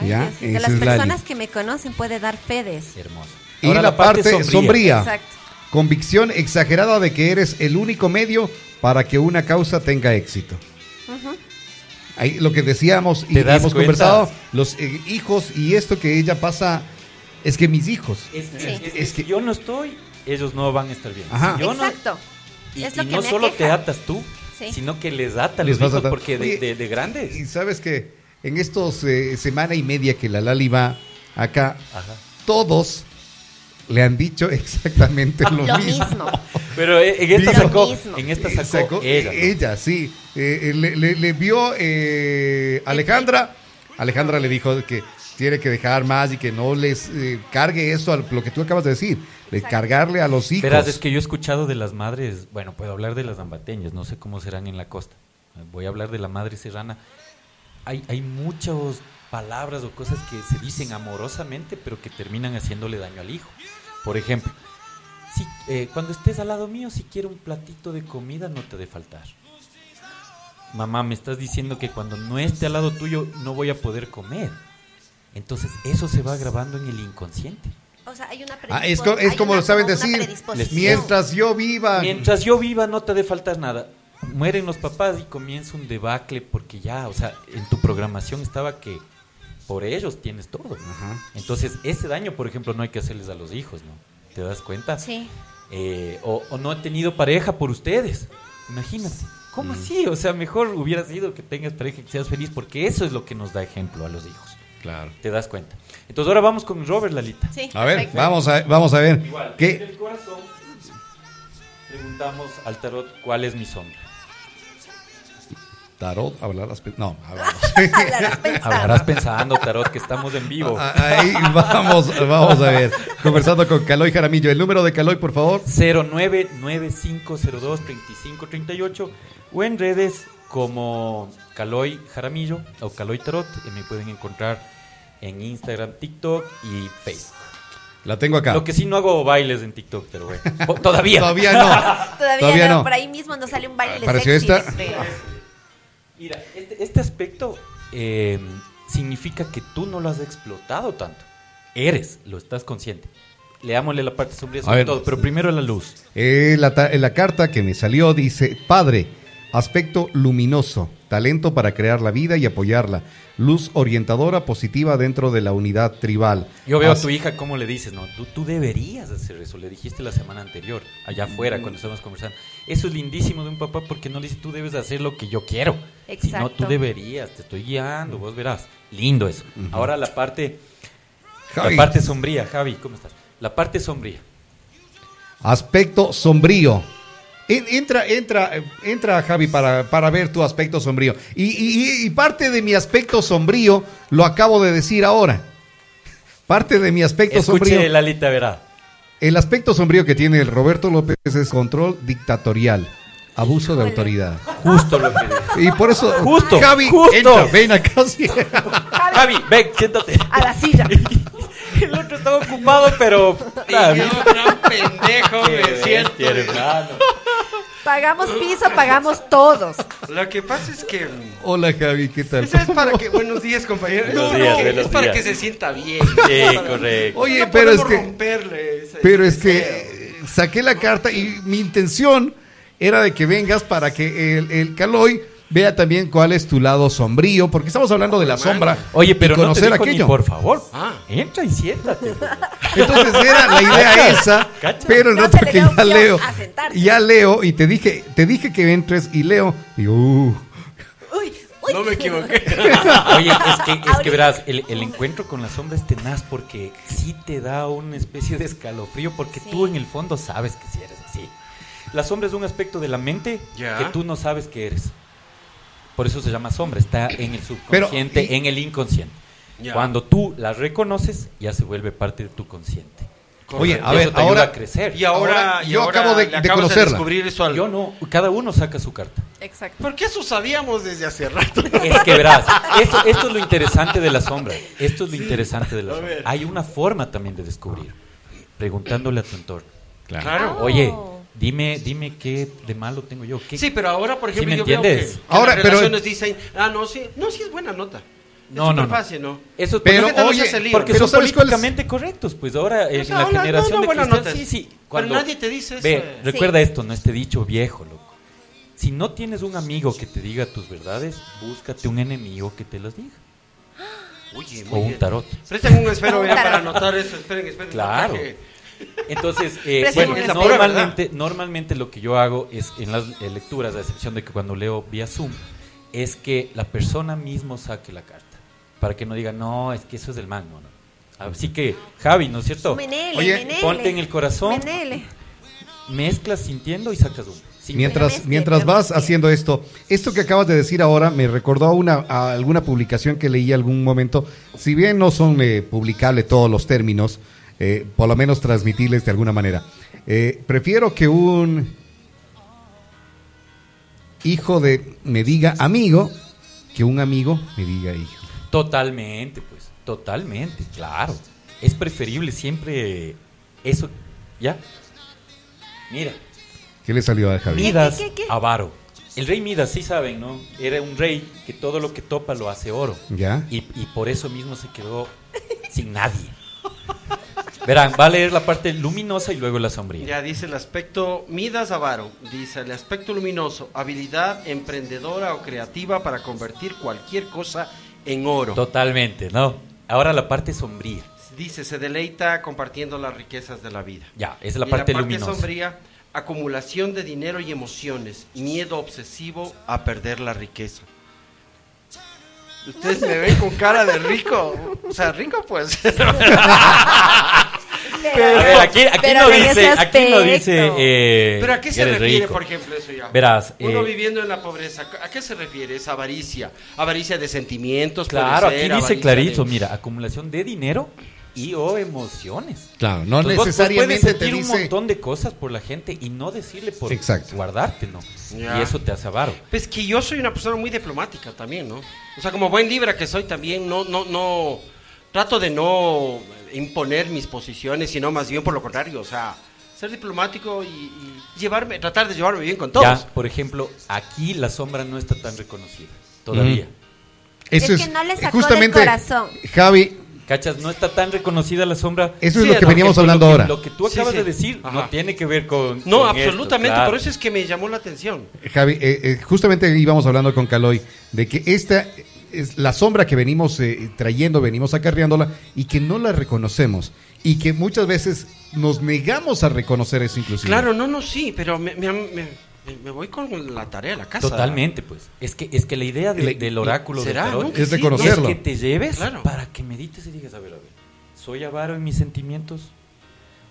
Ay, Ya, las es personas que me conocen puede dar fe de eso. hermoso. Y Ahora la, parte, sombría. Exacto. Convicción exagerada de que eres el único medio para que una causa tenga éxito. Ujú. Ahí lo que decíamos y ¿Te das hemos cuenta? conversado, los eh, hijos y esto que ella pasa, es que mis hijos. Es, que- Sí. es que Es que- si yo no estoy, ellos no van a estar bien. Ajá. Si yo no- Exacto. y, es lo y que no me solo te atas tú, Sí. sino que les ata Les los vas a hijos atar. porque de, Oye, de- de grandes. Y sabes que en estos eh, semana y media que la Lali va acá, Ajá. todos le han dicho exactamente lo, Lo mismo. mismo. Pero en esta sacó, en esta sacó, ella. ¿no? ella, sí. Eh, eh, le, le- le vio eh, Alejandra. Alejandra le dijo que tiene que dejar más y que no les eh, cargue eso a lo que tú acabas de decir, de cargarle a los hijos. Verás, es que yo he escuchado de las madres, bueno, puedo hablar de las ambateñas, no sé cómo serán en la costa. Voy a hablar de la madre serrana. Hay, hay muchas palabras o cosas que se dicen amorosamente, pero que terminan haciéndole daño al hijo. Por ejemplo, si, eh, cuando estés al lado mío, si quiero un platito de comida, no te de faltar. Mamá, me estás diciendo que cuando no esté al lado tuyo no voy a poder comer. Entonces eso se va grabando en el inconsciente. O sea, hay una Ah, es, co- es como una- lo saben como decir, predisposición. mientras yo viva. Mientras yo viva no te de faltar nada. Mueren los papás y comienza un debacle porque ya, o sea, en tu programación estaba que por ellos tienes todo. Entonces, ese daño, por ejemplo, no hay que hacerles a los hijos, ¿no? ¿Te das cuenta? Sí. Eh, o, o no he tenido pareja por ustedes. Imagínate. ¿Cómo así? O sea, mejor hubiera sido que tengas pareja y que seas feliz porque eso es lo que nos da ejemplo a los hijos. Claro. ¿Te das cuenta? Entonces, ahora vamos con Robert, Lalita. Sí, A ver, vamos a, vamos a ver. Igual, ¿Qué? desde el corazón preguntamos al tarot cuál es mi sombra. Tarot, hablarás. pe- No. Hablarás pensando. Hablarás pensando, Tarot, que estamos en vivo. Ah, Ahí vamos, vamos a ver. Conversando con Caloy Jaramillo. El número de Caloy, por favor. 0995023538 o en redes como Caloy Jaramillo o Caloy Tarot. Y me pueden encontrar en Instagram, TikTok y Facebook. La tengo acá. Lo que sí no hago bailes en TikTok, pero bueno. Todavía. Todavía no. Todavía, Todavía no, no. por ahí mismo nos sale un baile Apareció sexy. esta. de- Mira, este, este aspecto eh, significa que tú no lo has explotado tanto. Eres, lo estás consciente. Leámosle la parte sombría A sobre ver. todo, pero primero la luz. Eh, la, ta- la carta que me salió dice, Padre, aspecto luminoso, talento para crear la vida y apoyarla, luz orientadora positiva dentro de la unidad tribal. Yo veo a As- tu hija cómo le dices, no, tú, tú deberías hacer eso, le dijiste la semana anterior, allá afuera, Mm. cuando estábamos conversando. Eso es lindísimo de un papá porque no le dice tú debes hacer lo que yo quiero. No, Exacto. tú deberías, te estoy guiando, vos verás. Lindo eso. Ahora la parte, Javi, la parte sombría, Javi, ¿cómo estás? La parte sombría. Aspecto sombrío. En- Entra, entra, entra Javi para, para ver tu aspecto sombrío. Y, y- y parte de mi aspecto sombrío lo acabo de decir ahora. Parte de mi aspecto Escuche, sombrío. Lalita, verá. El aspecto sombrío que tiene el Roberto López es control dictatorial, abuso de autoridad. Justo lo que. Y por eso, Justo, Javi, justo. entra, ven acá. sí. Javi, ven, siéntate. A la silla. El otro estaba ocupado, pero. Y yo, gran pendejo, me siento. hermano. Pagamos piso, pagamos todos. Lo que pasa es que. Hola Javi, ¿qué tal? Eso es para que. Buenos días, compañeros. Buenos es días, para, que, buenos es para días. que se sienta bien. Sí, correcto. Oye, No pero es que, romperle ese pero es que eh, saqué la carta y mi intención era de que vengas para que el, el Caloy vea también cuál es tu lado sombrío, porque estamos hablando de la sombra. Oye, pero y no te conocer dijo ni aquello. por favor. Ah. Entra y siéntate. Entonces era la idea Cacha, esa, cacha. pero el No rato le que ya leo, ya leo y te dije, te dije que entres y leo, y uh, Uy, uy. No me equivoqué. Oye, es que, es que verás, el, el encuentro con la sombra es tenaz porque sí te da una especie de escalofrío porque Sí. tú en el fondo sabes que sí eres así. La sombra es un aspecto de la mente que tú no sabes que eres. Por eso se llama sombra, está en el Pero, subconsciente, y- en el inconsciente. Ya. Cuando tú la reconoces, ya se vuelve parte de tu consciente. Oye, a ver, Eso te ayuda ahora- a crecer. Y ahora, Ahora, y yo ahora acabo de- de conocerla. descubrir eso al- Yo no, cada uno saca su carta. Exacto. Porque eso sabíamos desde hace rato. Es que verás, esto, esto es lo interesante de la sombra. Esto es lo interesante de la a sombra. ver. Hay una forma también de descubrir, preguntándole a tu entorno. Claro. Oh. Oye, dime, dime qué de malo tengo yo. ¿Qué- Sí, pero ahora, por ¿Sí ejemplo, me yo veo entiendes? que, que Ahora, las pero- relaciones dicen, ah, no, sí, no, sí es buena nota. No, es no, no. fácil, ¿no? Eso es Pero, porque, pero son políticamente correctos. Pues ahora O en sea, la hola, generación no, no, de buena nota. sí, sí. Pero Cuando, nadie te dice eso. Ve, eh. recuerda esto, no este dicho viejo, loco. Si no tienes un amigo que te diga tus verdades, búscate un enemigo que te las diga. Oye, O un tarot. Presten un esfero para anotar eso. Esperen, esperen. Claro. porque- Entonces, eh, bueno, Es la pura normalmente, normalmente lo que yo hago es en las eh, lecturas, a excepción de que cuando leo vía Zoom, es que la persona mismo saque la carta. Para que no diga, no, es que eso es del man, no, no. Así que, Javi, ¿no es cierto? Menele, Oye, menele. ponte en el corazón. Menele. Mezclas sintiendo y sacas uno. Sin Mientras, mientras vas haciendo esto, esto que acabas de decir ahora me recordó a, una, a alguna publicación que leí algún momento. Si bien no son eh, publicables todos los términos, eh, por lo menos transmitirles de alguna manera. Eh, prefiero que un hijo de me diga amigo que un amigo me diga hijo. Totalmente, pues, totalmente, claro. Es preferible siempre eso, ¿ya? Mira, ¿Qué le salió a Javier? Midas, qué, qué? avaro. El rey Midas, sí saben, ¿no? Era un rey que todo lo que topa lo hace oro. ¿Ya? Y, y por eso mismo se quedó sin nadie. Verán, va a leer la parte luminosa y luego la sombría. Ya dice el aspecto Midas Avaro, dice el aspecto luminoso, habilidad emprendedora o creativa para convertir cualquier cosa en oro. Totalmente, ¿no? Ahora la parte sombría. Dice, se deleita compartiendo las riquezas de la vida. Ya, esa es la Y parte, la parte luminosa. sombría, acumulación de dinero y emociones, miedo obsesivo a perder la riqueza. Ustedes me ven con cara de rico, o sea, rico pues. Pero, aquí, aquí pero no dice, aquí no dice. eh, Pero a qué se refiere, rico. por ejemplo, eso ya? Verás, Uno eh, viviendo en la pobreza, ¿a qué se refiere? Es avaricia. Avaricia de sentimientos, puede Claro, ser, aquí dice clarito, de- mira, acumulación de dinero y o emociones. Claro, no Entonces, vos- vos necesariamente te dice... un montón de cosas por la gente y no decirle por Exacto. guardarte, ¿no? Y eso te hace avaro. Pues que yo soy una persona muy diplomática también, ¿no? O sea, como buen libra que soy también, no, no, no, trato de no imponer mis posiciones, sino más bien por lo contrario, o sea, ser diplomático y, y llevarme, tratar de llevarme bien con todos. Ya, por ejemplo, aquí la sombra no está tan reconocida todavía. Eso Es es, que no le sacó del justamente, corazón. Javi, ¿Cachas? No está tan reconocida la sombra. eso Sí, es lo que veníamos hablando lo que, ahora. Lo que tú acabas sí. de decir Ajá. no tiene que ver con. No, con esto, absolutamente, claro. por eso es que me llamó la atención. Javi, eh, eh, justamente íbamos hablando con Caloy de que esta es la sombra que venimos eh, trayendo, venimos acarreándola y que no la reconocemos y que muchas veces nos negamos a reconocer eso inclusive. Claro, no, no, sí, pero me, me- me- me voy con la tarea a la casa. Totalmente, pues. Es que, es que la idea de- Le- del oráculo ¿Será, del tarot no? Es sí, reconocerlo. es que te lleves Claro. para que medites y digas, a ver, a ver, ¿soy avaro en mis sentimientos?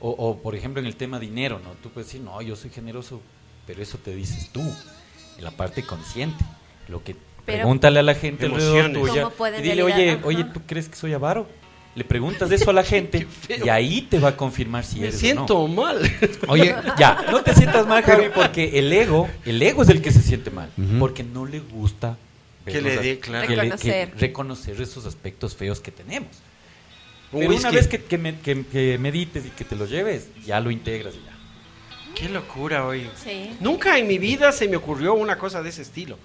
O, o, por ejemplo, en el tema dinero, ¿no? Tú puedes decir, no, yo soy generoso, pero eso te dices tú, en la parte consciente. Lo que Pero- pregúntale a la gente alrededor Emociones. tuya ¿Cómo pueden y dile, oye, oye, ¿tú crees que soy avaro? Le preguntas eso a la gente y ahí te va a confirmar si Me eres siento o no. mal. Oye, Ya, no te sientas mal, Javi, porque el ego, el ego es el que se siente mal, porque no le gusta ver Que le dé, claro. que le- que Reconocer. reconocer esos aspectos feos que tenemos. Un Pero una vez que, que me- que- que medites y que te lo lleves, ya lo integras y ya. Qué locura hoy. Sí. Nunca en mi vida se me ocurrió una cosa de ese estilo.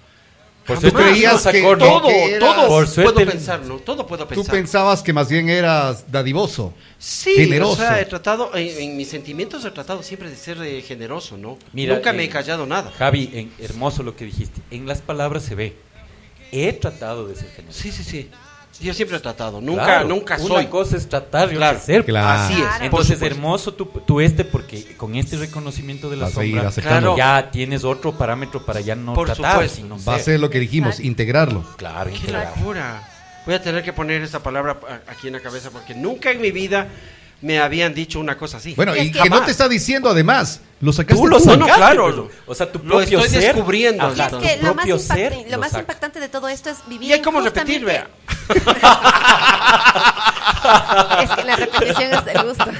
Por Jamás. suerte, creías que Todo, que eras- todo Por suerte- puedo pensar, ¿no? Todo puedo tú pensar. pensabas que más bien eras dadivoso. Sí, generoso. o sea, he tratado, en, en mis sentimientos he tratado siempre de ser eh, generoso, ¿no? Mira, Nunca me eh, he callado nada. Javi, en- hermoso lo que dijiste. En las palabras se ve. He tratado de ser generoso. Sí, sí, sí. Yo siempre he tratado, nunca, Claro, nunca una soy. cosa es tratar y Claro, otra es ser. Claro. Así es. Entonces, hermoso tu, tu este, porque con este reconocimiento de la Vas sombra. Claro. ya tienes otro parámetro para ya no Por tratar, supuesto. sino Va a ser. lo que dijimos, integrarlo. Claro, Qué locura. Voy a tener que poner esa palabra aquí en la cabeza porque nunca en mi vida me habían dicho una cosa así. Bueno, Es y que- que no te está diciendo además, lo sacaste Tú lo tú. No, sacaste, claro. pero- O sea, tu Lo propio estoy ser. descubriendo, Y es que lo más, propio impacta- ser lo lo más saca. impactante de todo esto es vivir y hay cómo repetir, vea. Es que la repetición es del gusto.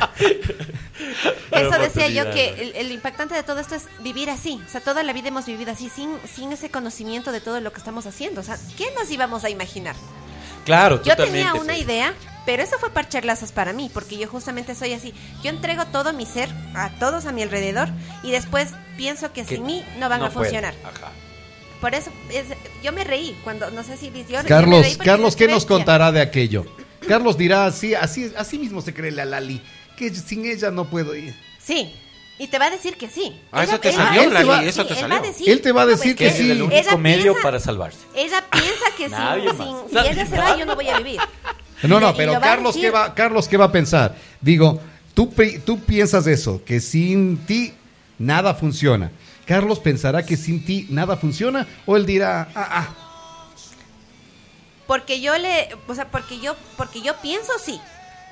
Eso decía yo que el, el impactante de todo esto es vivir así. O sea, toda la vida hemos vivido así, sin, sin ese conocimiento de todo lo que estamos haciendo. O sea, ¿qué nos íbamos a imaginar? Claro, Yo tenía una idea, pero eso fue par charlazos para mí, porque yo justamente soy así. Yo entrego todo mi ser a todos a mi alrededor y después pienso que Que sin mí no van a funcionar. Ajá. Por eso es- yo me reí cuando, no sé si yo- Carlos, Carlos, ¿qué nos contará de aquello? Carlos dirá, sí, así, así mismo se cree la Lali, que sin ella no puedo ir. Sí. Y te va a decir que sí. Ah, eso te él salió, va decir- Lali, eso sí, te él salió. va a decir- Él te va a decir que Ese sí. es el único Ella medio piensa- para salvarse. Ella piensa que sin, sin- si ella se va, yo no voy a vivir. No, no, pero va Carlos, ¿qué va, Carlos, ¿qué va a pensar? Digo, tú, tú piensas eso, que sin ti nada funciona. Carlos pensará que sin ti nada funciona o él dirá, ah, ah, Porque yo le, o sea, porque yo, porque yo pienso sí.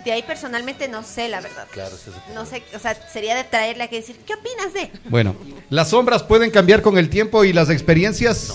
De ahí personalmente no sé la verdad. Claro, eso es- No sé, o sea, sería de traerle a que decir, ¿qué opinas de? Bueno, ¿las sombras pueden cambiar con el tiempo y las experiencias?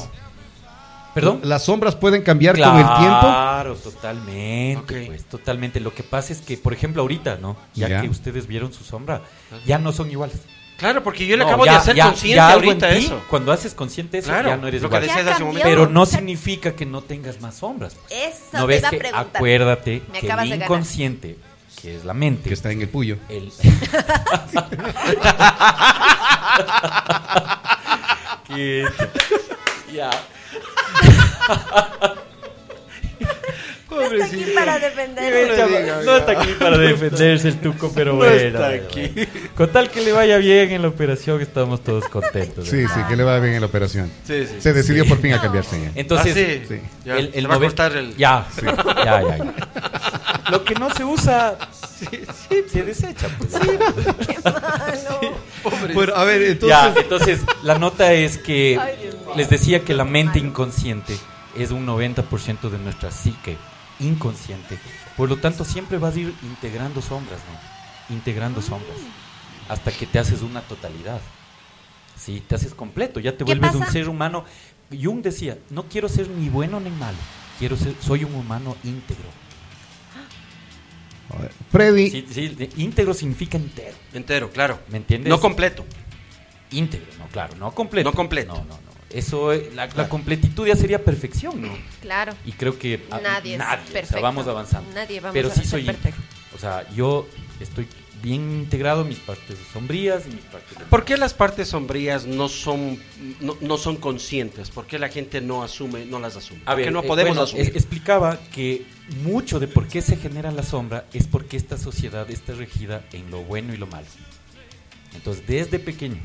¿Perdón? ¿Las sombras pueden cambiar con el tiempo? Claro, totalmente, pues, totalmente. Lo que pasa es que, por ejemplo, ahorita, ¿no? Ya, Ya. que ustedes vieron su sombra, ya no son iguales. Claro, porque yo le No, acabo ya- de hacer ya- consciente ya ahorita ti, eso. Cuando haces consciente eso, Claro, ya no eres lo que igual. hace un. Pero no significa que no tengas más sombras. pues. Eso ¿No ves que acuérdate Me que el inconsciente, que es la mente, Que está en el puyo. el... que... Ya. No está aquí para defender. No está aquí para defenderse el tuco, pero bueno. está aquí. Con tal que le vaya bien en la operación, estamos todos contentos. Sí, ¿verdad? sí, que le va bien en la operación. Sí, sí. Se decidió por fin a cambiarse ya. Entonces, Ah, sí. sí. Ya, el, el se va a cortar el... Ya, ya, ya, ya. Lo que no se usa, se desecha. Pues. Bueno, a ver, entonces... Ya, entonces la nota es que Ay, les decía que la mente inconsciente es un 90% de nuestra psique inconsciente. Por lo tanto, siempre vas a ir integrando sombras, ¿no? Integrando sombras. Hasta que te haces una totalidad. Sí, te haces completo, ya te ¿Qué vuelves un ser humano. Jung decía, no quiero ser ni bueno ni malo, quiero ser, soy un humano íntegro. A ver, Freddy, Sí, sí, íntegro significa entero, Entero, claro. ¿me entiendes? No completo. íntegro, no, claro, no completo. No completo. No, no, no. Eso, eh, la, la completitud ya sería perfección, ¿no? Claro. Y creo que a- Nadie es o sea, perfecto. vamos avanzando. Nadie vamos Pero a sí soy perfecto. O sea, yo estoy bien integrado en mis partes sombrías y mis partes ¿Por qué las partes sombrías no son no, no son conscientes? ¿Por qué la gente no asume, no las asume? A ¿Por qué ver, no eh, podemos bueno, asumir? es- explicaba que mucho de por qué se genera la sombra es porque esta sociedad está regida en lo bueno y lo malo. Entonces, desde pequeño,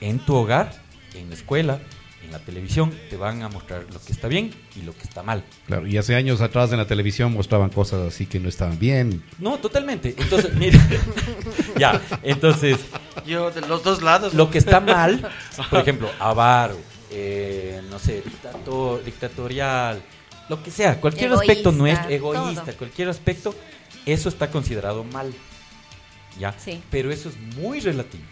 en tu hogar, en la escuela, en la televisión, te van a mostrar lo que está bien y lo que está mal. claro, y hace años atrás en la televisión mostraban cosas así que no estaban bien. No, totalmente. Entonces, mira, ya, entonces, Yo, de los dos lados. lo que está mal, por ejemplo, avaro, eh, no sé, dictator, dictatorial, lo que sea, cualquier Egoísta, aspecto nuestro, egoísta, todo. cualquier aspecto, eso está considerado mal. ¿Ya? Sí. Pero eso es muy relativo.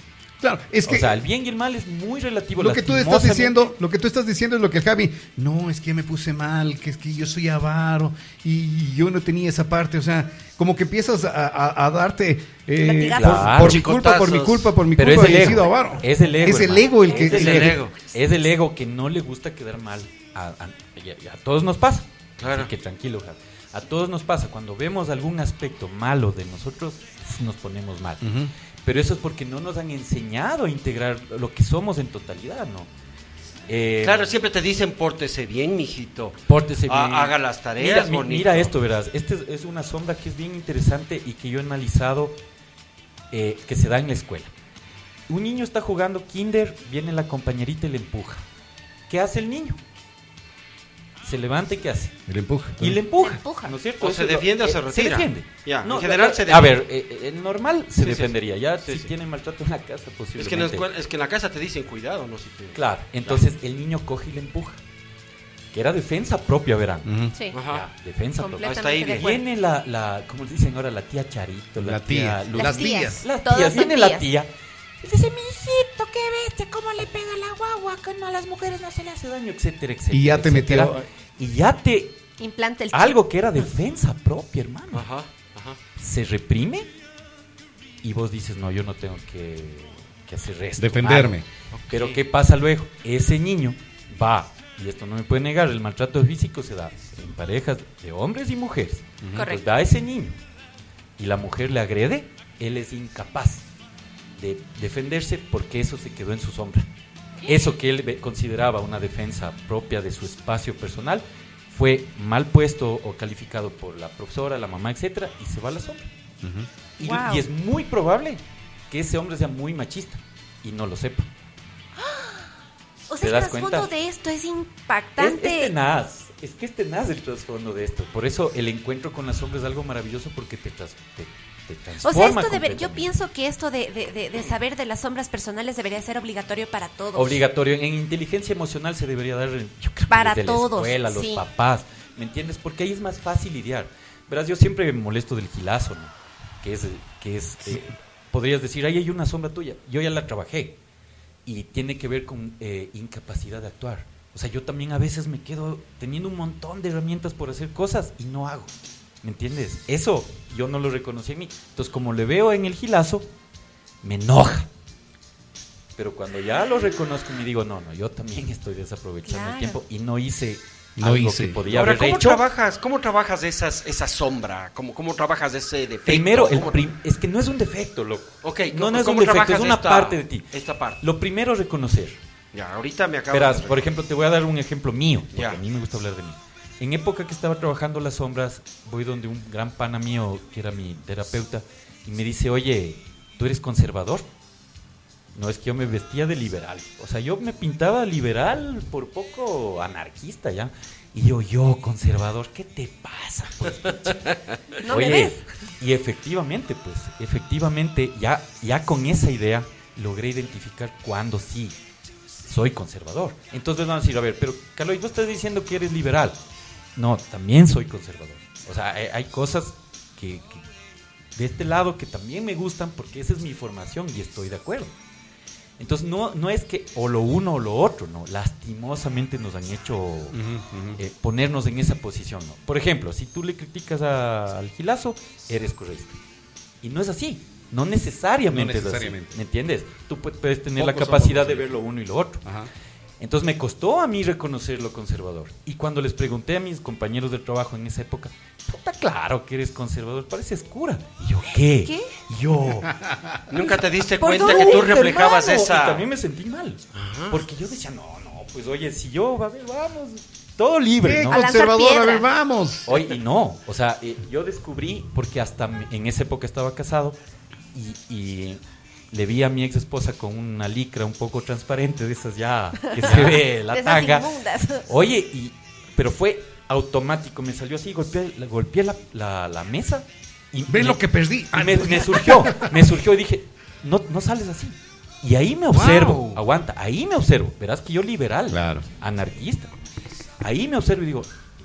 Claro, es que o sea, el bien y el mal es muy relativo. lo que tú estás diciendo, lo que tú estás diciendo es lo que el Javi, no, es que me puse mal, que es que yo soy avaro y yo no tenía esa parte, o sea, como que empiezas a, a- a darte eh, por, Claro. por mi culpa, por mi culpa, por mi Pero es culpa el he ego. sido avaro. Es el ego. Es el ego el que Es el el- ego. Es el ego que no le gusta quedar mal. A, a- y a- y a todos nos pasa. Claro. Así que tranquilo, Javi. A todos nos pasa. Cuando vemos algún aspecto malo de nosotros, nos ponemos mal. Ujú. Pero eso es porque no nos han enseñado a integrar lo que somos en totalidad, ¿no? Eh, Claro, siempre te dicen pórtese bien, mijito. Pórtese Ha- bien. haga las tareas Mira, bonito. mira esto, verás. Este es, es una sombra que es bien interesante y que yo he analizado eh, que se da en la escuela. Un niño está jugando kinder, viene la compañerita y le empuja. ¿Qué hace el niño? Se levanta y ¿qué hace? Empuja. Y le empuja. Le empuja. ¿No es cierto? O Eso se lo- defiende o eh, se retira. Se defiende. Ya, en general la- se A defiende. ver, eh, eh, normal se Sí, sí, defendería. Ya Sí, si sí. tiene maltrato en la casa, posiblemente. Es que, en es que en la casa te dicen cuidado, ¿no? Si te- Claro, entonces el niño coge y le empuja. Que era defensa propia, verán. Sí. Ajá. Ya, defensa propia. Hasta ahí bien. Viene la, la, ¿cómo dicen ahora? La tía Charito, la, La tía. Luz- Las tías. Las tías, viene la tía. Y dice, mi hijito, qué bestia, cómo le pega la guagua, que no a las mujeres no se le hace daño, etcétera, etcétera. Y ya te etcétera. metió- Y ya te... Implanta el chip. Algo que era defensa propia, hermano. Ajá, ajá. Se reprime y vos dices, no, yo no tengo que, que hacer esto. Defenderme. Pero ¿qué pasa luego? Ese niño va, y esto no me puede negar, el maltrato físico se da en parejas de hombres y mujeres. Correcto. va a ese niño y la mujer le agrede, él es incapaz de defenderse porque eso se quedó en su sombra. Eso que él consideraba una defensa propia de su espacio personal fue mal puesto o calificado por la profesora, la mamá, etcétera, y se va a la sombra. y, Wow. y es muy probable que ese hombre sea muy machista y no lo sepa. O ¿Te sea, el das trasfondo cuenta? de esto es Es, impactante. es tenaz, es que es tenaz el trasfondo de esto. Por eso el encuentro con la sombra es algo maravilloso porque te, tras- te, O sea, esto deber- yo pienso que esto de, de- de- de saber de las sombras personales debería ser obligatorio para todos. Obligatorio. En inteligencia emocional se debería dar, yo creo Para desde todos, la escuela, los sí. papás. ¿Me entiendes? Porque ahí es más fácil lidiar. Verás, yo siempre me molesto del gilazo, ¿no? Que es, que es eh, podrías decir, ahí hay una sombra tuya. Yo ya la trabajé. Y tiene que ver con eh, incapacidad de actuar. O sea, yo también a veces me quedo teniendo un montón de herramientas por hacer cosas y no hago. ¿Me entiendes? Eso yo no lo reconocí en mí. Entonces, como le veo en el gilazo, me enoja. Pero cuando ya lo reconozco y me digo, no, no, yo también estoy desaprovechando Claro. el tiempo y no hice No algo hice. que podía Ahora, haber ¿cómo hecho. trabajas, ¿cómo trabajas esas, esa sombra? ¿Cómo, ¿Cómo trabajas ese defecto? Primero, el ¿Cómo- prim- es que no es un defecto, loco. Ok, no, no es un ¿cómo defecto, es una esta- parte de ti. Esta parte. Lo primero es reconocer. Ya, ahorita me acabo Verás, de... por ejemplo, te voy a dar un ejemplo mío, porque Ya. a mí me gusta hablar de mí. En época que estaba trabajando las sombras, voy donde un gran pana mío, que era mi terapeuta, y me dice, oye, ¿tú eres conservador? No, es que yo me vestía de liberal. O sea, yo me pintaba liberal, por poco anarquista ya. Y yo, yo, conservador, ¿qué te pasa? Pues, ¿No Oye, me ves? Y efectivamente, pues, efectivamente, ya, ya con esa idea logré identificar cuándo sí soy conservador. Entonces van a decir, a ver, pero Carlos, vos estás diciendo que eres liberal. No, también soy conservador. O sea, hay, hay cosas que, que de este lado que también me gustan porque esa es mi formación y estoy de acuerdo. Entonces no, no es que o lo uno o lo otro, no. Lastimosamente nos han hecho eh, ponernos en esa posición, ¿no? Por ejemplo, si tú le criticas a- al gilazo, eres correcto. Y no es así. No necesariamente, No es así, necesariamente. ¿Me entiendes? Tú pu- puedes tener la capacidad de ver lo uno y lo otro. Ajá. Entonces me costó a mí reconocer lo conservador. Y cuando les pregunté a mis compañeros de trabajo en esa época, puta, claro que eres conservador, pareces cura. Y yo, ¿qué? ¿Qué? Yo. Nunca te diste cuenta que tú reflejabas hermano. esa... Y también me sentí mal. Porque yo decía, no, no, pues oye, si yo, a ver, vamos, todo libre, ¿Qué ¿no? A conservador? A piedra. ver, vamos. Oye, y no, o sea, eh, yo descubrí, porque hasta en esa época estaba casado, y, y le vi a mi ex esposa con una licra un poco transparente, de esas ya que se ve la De esas tanga. inmundas. Oye, y, pero fue automático, me salió así, golpeé, la- golpeé la, la- la mesa. Y me- lo que perdí. y me, me surgió, me surgió y dije, no, no sales así. Y ahí me observo, Wow. aguanta, ahí me observo. Verás que yo liberal, Claro. anarquista. Ahí me observo y digo,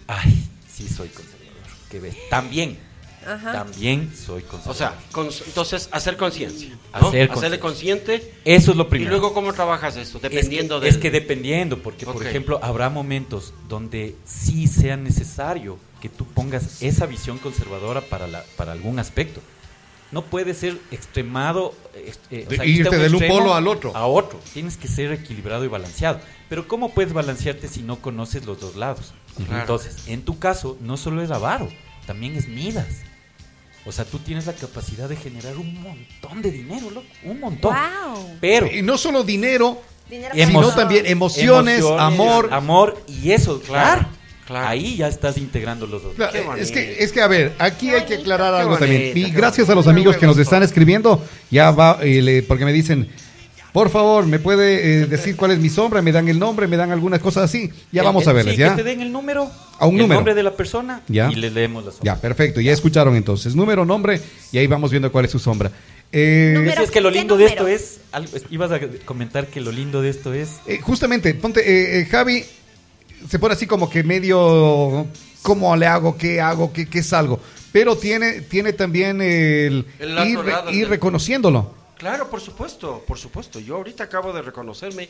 ay, sí soy conservador. Que ves, también. Ajá. también soy conservador. O sea, cons- entonces hacer conciencia. ¿no? Hacer Hacerle consciente. eso es lo Y primero. luego, ¿cómo trabajas esto? Dependiendo es que, del... es que dependiendo, porque por Ok. ejemplo habrá momentos donde sí sea necesario que tú pongas esa visión conservadora para, la, para algún aspecto. No puede ser extremado, eh, o De sea, irte del un polo al otro. A otro. Tienes que ser equilibrado y balanceado. Pero ¿cómo puedes balancearte si no conoces los dos lados? Claro. Entonces, en tu caso, no solo es avaro, también es midas. O sea, tú tienes la capacidad de generar un montón de dinero, loco, un montón. Wow. Pero Y no solo dinero, sino también emociones, amor. amor y eso, claro, claro. Ahí ya estás integrando los dos. Claro, Qué es que, es que, a ver, aquí hay que aclarar algo bonito, también. Y gracias a los amigos que nos están escribiendo, ya va, eh, le- porque me dicen, por favor, ¿me puede eh, decir cuál es mi sombra? Me dan el nombre, me dan algunas cosas así. Ya vamos a el- verles, sí, ¿ya? Que te den el número, A un el número. nombre de la persona Ya. y le leemos la sombra. Ya, perfecto, ya escucharon entonces. Número, nombre, y ahí vamos viendo cuál es su sombra. Eh, Número. Decías que lo ¿qué lindo de esto es, algo- ibas a comentar que lo lindo de esto es eh, justamente, ponte, eh, eh, Javi se pone así como que medio, ¿cómo le hago? ¿Qué hago? ¿Qué, qué salgo? Pero tiene, tiene también el, El ir, ir reconociéndolo. Claro, por supuesto, por supuesto. Yo ahorita acabo de reconocerme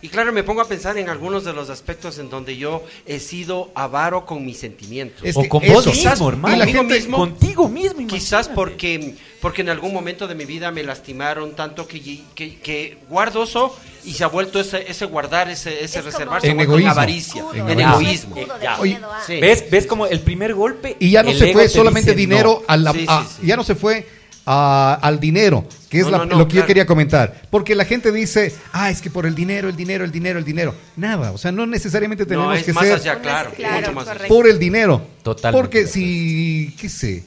y claro, me pongo a pensar en algunos de los aspectos en donde yo he sido avaro con mis sentimientos. Es o que con eso- vos Quizás- mismo, hermano. y la gente- mismo. contigo mismo. Quizás imagínate. porque, porque en algún momento de mi vida me lastimaron tanto que, que, que guardo eso y se ha vuelto ese, ese guardar, ese, ese Es reservar, como- se ha En egoísmo. avaricia, Escudo, En en egoísmo. Oye. ¿Ves, ¿Ves como el primer golpe? Y ya no se fue te solamente dinero, no. a la- Sí, sí, a- sí. ya no se fue a- al dinero, que es No, la- no, no, lo que yo quería comentar. Porque la gente dice, ah, es que por el dinero, el dinero, el dinero, el dinero. Nada, o sea, no necesariamente tenemos es que más ser allá, claro, Claro, mucho más allá. correcto. por el dinero. Totalmente Porque si, qué sé,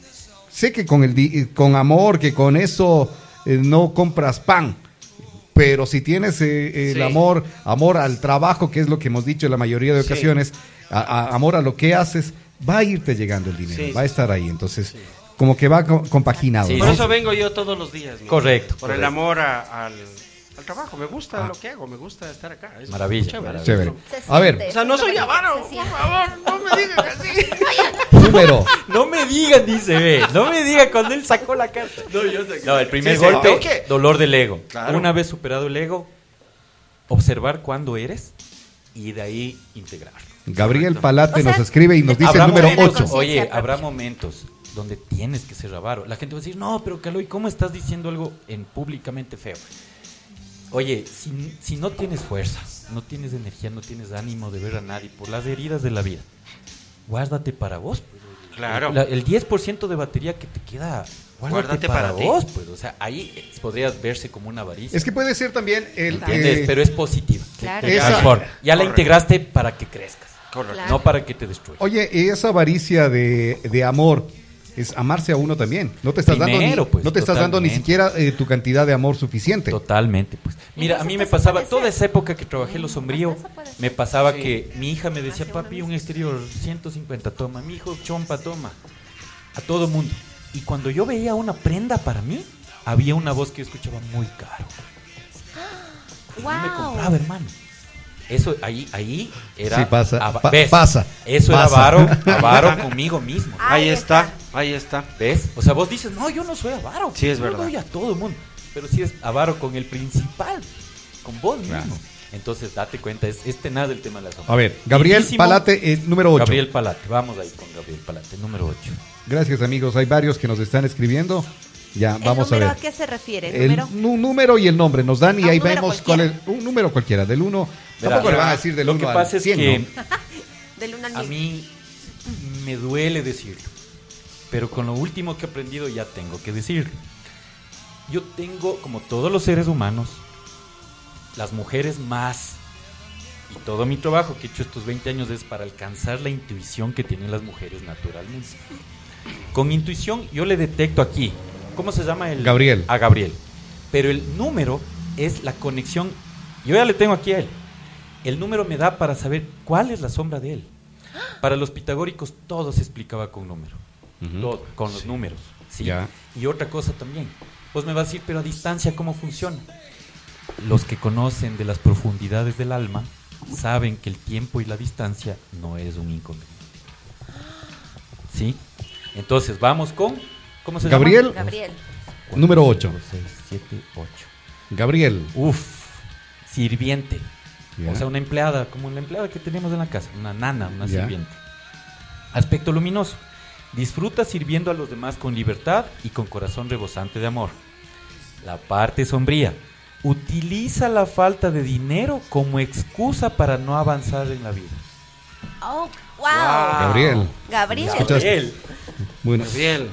sé que con, el, di- con amor, que con eso eh, no compras pan. Pero si tienes eh, el Sí. amor, amor al trabajo, que es lo que hemos dicho en la mayoría de Sí. ocasiones, a- a- amor a lo que haces, va a irte llegando el dinero, Sí, va a estar ahí. Entonces, como que va co- compaginado. Sí, ¿no? Por eso vengo yo todos los días. Correcto, Por el amor a- al, al trabajo. Me gusta Ah. lo que hago, me gusta estar acá. Es Maravilla, chévere. maravilla. Chévere. Se A ver, O sea, no soy avaro, por favor, no me digan así. número. No me digan, dice, ve. No me digan cuando él sacó la carta. No, yo sé que- No, el primer Sí, golpe, dolor del ego. Claro. Una vez superado el ego, observar cuándo eres y de ahí integrarlo. Gabriel. Palate O sea, nos escribe y nos dice el número momentos- 8. Oye, habrá momentos donde tienes que ser avaro. La gente va a decir, no, pero Caloy, ¿cómo estás diciendo algo en públicamente feo? Oye, si, si no tienes fuerza, no tienes energía, no tienes ánimo de ver a nadie por las heridas de la vida, guárdate para vos. pues. Claro. La- el 10% de batería que te queda, guárdate, Guárdate para, para ti. vos. Pues. O sea, ahí eh, podrías verse como una avaricia. Es que puede ser también el... ¿Entiendes? eh, Pero es positivo. Claro. Esa-. Ya la Correcto. integraste para que crezcas, Correcto. No para que te destruyas. Oye, esa avaricia de, de amor es amarse a uno también. No te estás dando Primero, ni, pues, no te estás dando ni siquiera eh, tu cantidad de amor suficiente. Totalmente, pues. Mira, a mí me pasaba, toda esa época que trabajé lo sombrío, puede ser. me pasaba Sí. que mi hija me decía, papi, un exterior 150, toma, mi hijo, chompa, toma. A todo mundo. Y cuando yo veía una prenda para mí, había una voz que yo escuchaba muy caro. Y No me compraba, Wow. hermano. Eso ahí, ahí era. Sí, pasa, pa- ¿ves? pasa, Eso pasa. era avaro, avaro conmigo mismo. Ahí Ahí está. está, ahí está. ¿Ves? O sea, vos dices, no, yo no soy avaro. Sí, es yo verdad. doy a todo el mundo. Pero sí es avaro con el principal, con vos mismo. Entonces, date cuenta, es, es tenaz el tema de la sombra. A ver, Gabriel Lindísimo, Palate, eh, número 8. Gabriel Palate, vamos ahí con Gabriel Palate, número 8. Gracias amigos, hay varios que nos están escribiendo. Ya, ¿El vamos a número ver. a qué se refiere? ¿El El número? número y el nombre nos dan y Ah, ahí vemos cuál es. cualquiera. Un número cualquiera, del 1. Verá, Tampoco le van a decir del Lo 1 que al pasa es 100, que ¿no? Del 1 al a 1000. mí me duele decirlo, pero con lo último que he aprendido ya tengo que decirlo. Yo tengo, como todos los seres humanos, las mujeres más. Y todo mi trabajo que he hecho estos 20 años es para alcanzar la intuición que tienen las mujeres naturalmente. Con intuición yo le detecto aquí. ¿Cómo se llama el? Gabriel. A Gabriel. Pero el número es la conexión. Yo ya le tengo aquí a él. El número me da para saber cuál es la sombra de él. Para los pitagóricos todo se explicaba con número. Con los números. ¿sí? Ya. Y otra cosa también. Vos me vas a decir, pero a distancia, ¿cómo funciona? Los que conocen de las profundidades del alma saben que el tiempo y la distancia no es un inconveniente. ¿Sí? Entonces, vamos con. ¿Cómo se Gabriel. llama? Gabriel. Número 8. 6, 7, 8. Gabriel. Uf, sirviente. O sea, una empleada, como la empleada que tenemos en la casa, una nana, una sirviente. Aspecto luminoso. Disfruta sirviendo a los demás con libertad y con corazón rebosante de amor. La parte sombría. Utiliza la falta de dinero como excusa para no avanzar en la vida. Oh, wow. Gabriel. Gabriel. Gabriel. Bueno. Gabriel.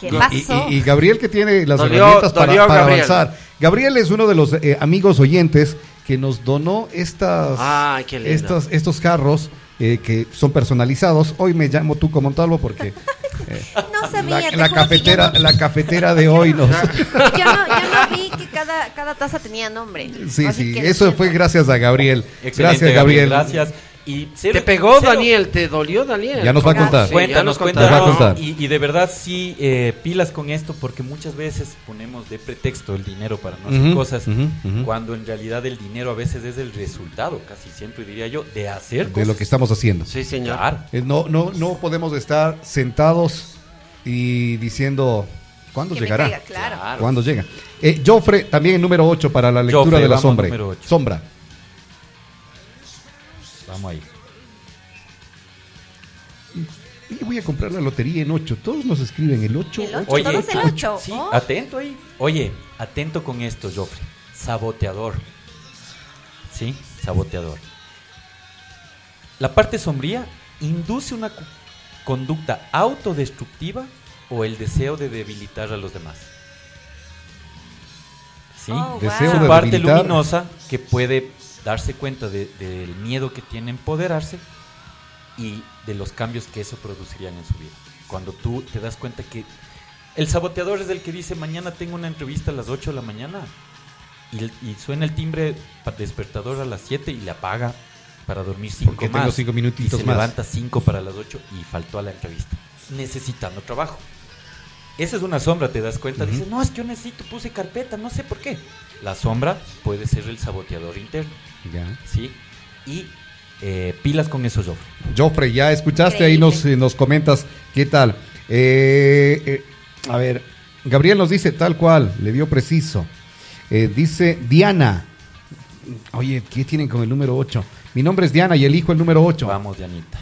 ¿Qué pasó? Y, y Gabriel que tiene las Dolió- herramientas para, dolió para Gabriel. avanzar. Gabriel es uno de los eh, amigos oyentes que nos donó estas, Ay, qué lindo. estos, estos carros eh, que son personalizados. Hoy me llamo Tuco Montalvo porque eh, no sabía. la, la cafetera, no- la cafetera de hoy nos... Yo no, yo no vi que cada, cada taza tenía nombre. Sí, Así sí, que eso fue gracias a Gabriel. Excelente, gracias, Gabriel. Gracias. Y cero- ¿Te pegó, cero- Daniel? ¿Te dolió, Daniel? Ya nos va a contar. Sí, Cuéntanos, nos cuéntanos. Nos va a contar. Y, y de verdad sí, eh, pilas con esto, porque muchas veces ponemos de pretexto el dinero para no hacer cosas, cuando en realidad el dinero a veces es el resultado, casi siempre diría yo, de hacer De cosas. lo que estamos haciendo. Sí, señor. Claro. Eh, No, no, no podemos estar sentados y diciendo cuándo Que llegará. caiga, claro. Claro. ¿Cuándo llega? Eh, Joffre, también número 8 para la lectura Joffre, de la sombra. Sombra. Vamos ahí. Y voy a comprar la lotería en 8. Todos nos escriben el 8. El ocho. Oye, Todos el ocho. Sí, Oh. atento ahí. Oye, atento con esto, Joffre. Saboteador. Sí, saboteador. La parte sombría induce una conducta autodestructiva o el deseo de debilitar a los demás. ¿Sí? Oh, Deseo wow. de Su parte debilitar. luminosa que puede darse cuenta de- del miedo que tiene empoderarse y de los cambios que eso producirían en su vida. Cuando tú te das cuenta que el saboteador es el que dice mañana tengo una entrevista a las 8 de la mañana y, suena el timbre despertador a las 7 y le apaga para dormir 5 Porque más. tengo cinco minutitos y se más. levanta 5 para las 8 y faltó a la entrevista, necesitando trabajo. Esa es una sombra, te das cuenta. Dices, no, es que yo necesito, puse carpeta, no sé por qué. La sombra puede ser el saboteador interno, Ya. ¿sí? Y eh, pilas con eso, Joffre. Joffre, ya escuchaste, ahí nos, eh, nos comentas qué tal. Eh, eh, a ver, Gabriel nos dice tal cual, le dio preciso. Eh, dice Diana. Oye, ¿qué tienen con el número 8? Mi nombre es Diana y elijo el número 8. Vamos, Dianita.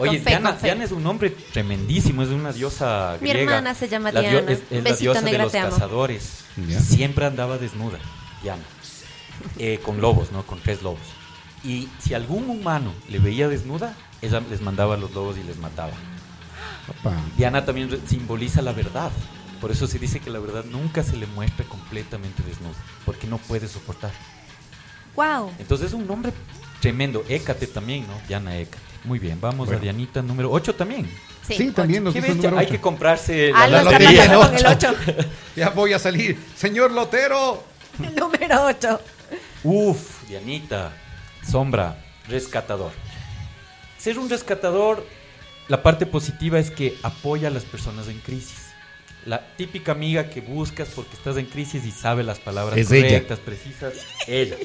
Oye, Con fe, Diana, con fe. Diana es un nombre tremendísimo, es una diosa Mi griega. hermana se llama La dio- Diana. es, es la Besito, diosa negra, de los cazadores. Ya. Siempre andaba desnuda, Diana. Eh, con lobos, ¿no? Con tres lobos. Y si algún humano le veía desnuda, ella les mandaba a los lobos y les mataba. Diana también simboliza la verdad. Por eso se dice que la verdad nunca se le muestra completamente desnuda, porque no puede soportar. Wow. Entonces es un nombre tremendo. Hécate también, ¿no? Diana Hécate. Muy bien, vamos Bueno. a Dianita número 8 también. Sí, Sí, también nos Hay 8. que comprarse Ah, la, lo la lotería, con el 8. Ya voy a salir. Señor Lotero. El número 8. Uf, Dianita, sombra, rescatador. Ser un rescatador, la parte positiva es que apoya a las personas en crisis. La típica amiga que buscas porque estás en crisis y sabe las palabras Es ella. correctas, precisas, ella.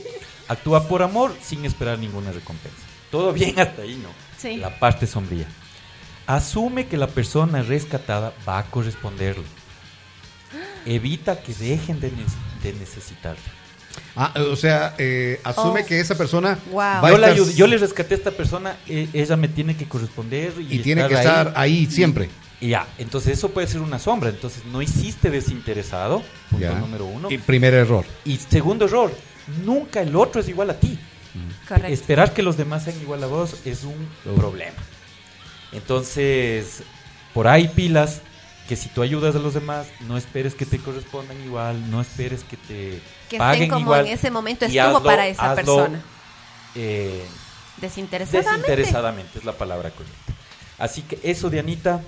Actúa por amor sin esperar ninguna recompensa. Todo bien hasta ahí, ¿no? Sí. La parte sombría. Asume que la persona rescatada va a corresponderle. Evita que dejen de, ne- de necesitarle. Ah, o sea, eh, asume Oh. que esa persona Wow. va a yo, la estar- ayudé- yo le rescaté a esta persona, eh, ella me tiene que corresponder y, y tiene que estar ahí siempre. Y ya, entonces eso puede ser una sombra. Entonces no hiciste desinteresado, punto Ya. número uno. Y primer error. Y segundo error, nunca el otro es igual a ti. Correcto. Esperar que los demás sean igual a vos es un Oh. problema. Entonces, por ahí pilas que si tú ayudas a los demás, no esperes que te correspondan igual, no esperes que te Que paguen estén como igual. en ese momento estuvo hazlo- para esa hazlo, persona. eh, Desinteresadamente. Desinteresadamente es la palabra correcta. Así que eso, Dianita,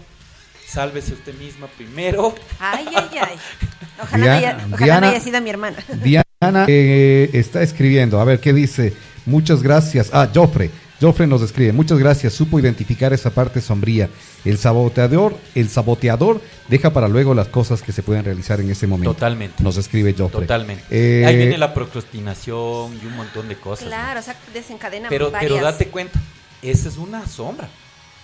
sálvese usted misma primero. Ay, ay, ay. Ojalá, Dia- no, haya, ojalá Diana- haya sido mi hermana. Diana eh, está escribiendo. A ver, ¿qué dice? Muchas gracias. Ah, Joffre. Joffre nos escribe. Muchas gracias. Supo identificar esa parte sombría. El saboteador, el saboteador deja para luego las cosas que se pueden realizar en ese momento. Totalmente. Nos escribe Joffre. Totalmente. Eh, Ahí viene la procrastinación y un montón de cosas. ¿no? Claro, o sea, desencadena Pero, varias. pero date cuenta, esa es una sombra.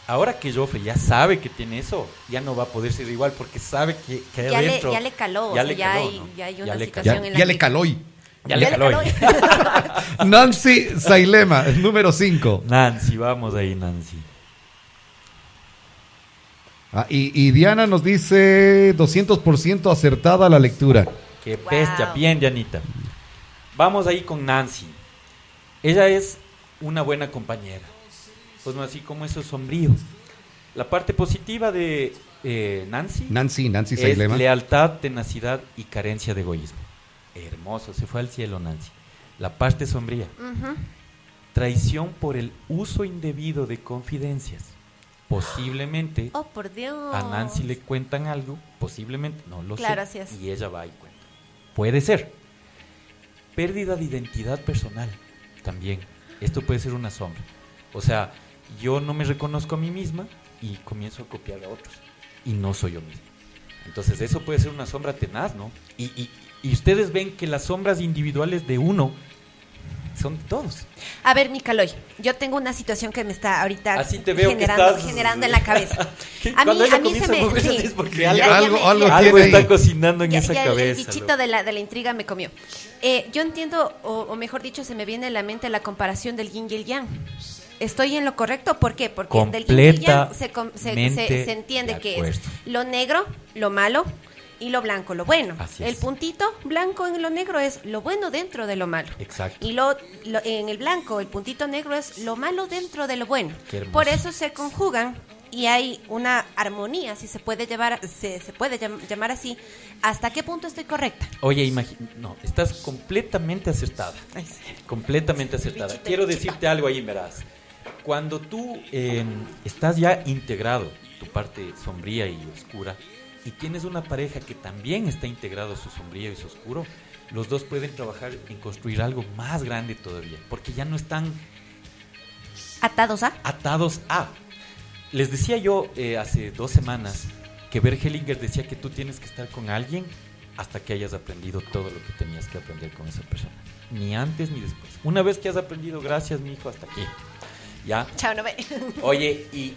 ahora que Joffrey ya sabe que tiene eso, ya no va a poder ser igual porque sabe que, que Ya le, adentro... ya le caló, o ya sea, le ya, caló, hay, ¿no? ya hay una le situación caló. en la Ya que... le caló. y- Ya le caló. Nancy Sailema, número 5. Nancy, vamos ahí, Nancy. Ah, y, y Diana nos dice 200% acertada la lectura. Qué Wow. bestia, bien, Dianita. Vamos ahí con Nancy. Ella es una buena compañera. Pues no así como eso sombrío. La parte positiva de eh, Nancy, Nancy, Nancy es Sailema. lealtad, tenacidad y carencia de egoísmo. Hermoso, se fue al cielo Nancy. La parte sombría, traición por el uso indebido de confidencias. Posiblemente Oh, por Dios. a Nancy le cuentan algo, posiblemente, no lo Claro, sé. así es. Y ella va y cuenta. Puede ser. Pérdida de identidad personal, también. Esto puede ser una sombra. O sea, yo no me reconozco a mí misma y comienzo a copiar a otros. Y no soy yo misma. Entonces eso puede ser una sombra tenaz, ¿no? Y, y- y ustedes ven que las sombras individuales de uno son todos. A ver, Nicaloy, yo tengo una situación que me está ahorita Así te veo que generando, estás- generando en la cabeza. A mí, a mí se me... sí. es porque Ya- algo- ya algo- me- algo ya- Algo tiene está ahí. cocinando en Ya- esa cabeza. El bichito de la, de la intriga me comió. Eh, yo entiendo, o, o mejor dicho, se me viene a la mente la comparación del yin y el yang. ¿Estoy en lo correcto? ¿Por qué? Porque del yin y el yang se, se- se- se entiende de que es lo negro, lo malo, y lo blanco, lo bueno. Así el es. puntito blanco en lo negro es lo bueno dentro de lo malo. Exacto. Y lo, lo- en el blanco, el puntito negro es lo malo dentro de lo bueno. Qué hermoso. Por eso se conjugan y hay una armonía, si se puede llevar, se, se puede llam- llamar así. ¿Hasta qué punto estoy correcta? Oye, no, estás completamente acertada. Completamente acertada. Quiero decirte algo ahí, verás. Cuando tú eh, estás ya integrado, tu parte sombría y oscura, y tienes una pareja que también está integrado su sombrío y su oscuro, los dos pueden trabajar en construir algo más grande todavía, porque ya no están Atados a. atados a. Les decía yo eh, hace dos semanas que Bert Hellinger decía que tú tienes que estar con alguien hasta que hayas aprendido todo lo que tenías que aprender con esa persona. Ni antes ni después. Una vez que has aprendido, gracias, mi hijo, hasta aquí. ¿Ya? Chao, no ve. Oye, y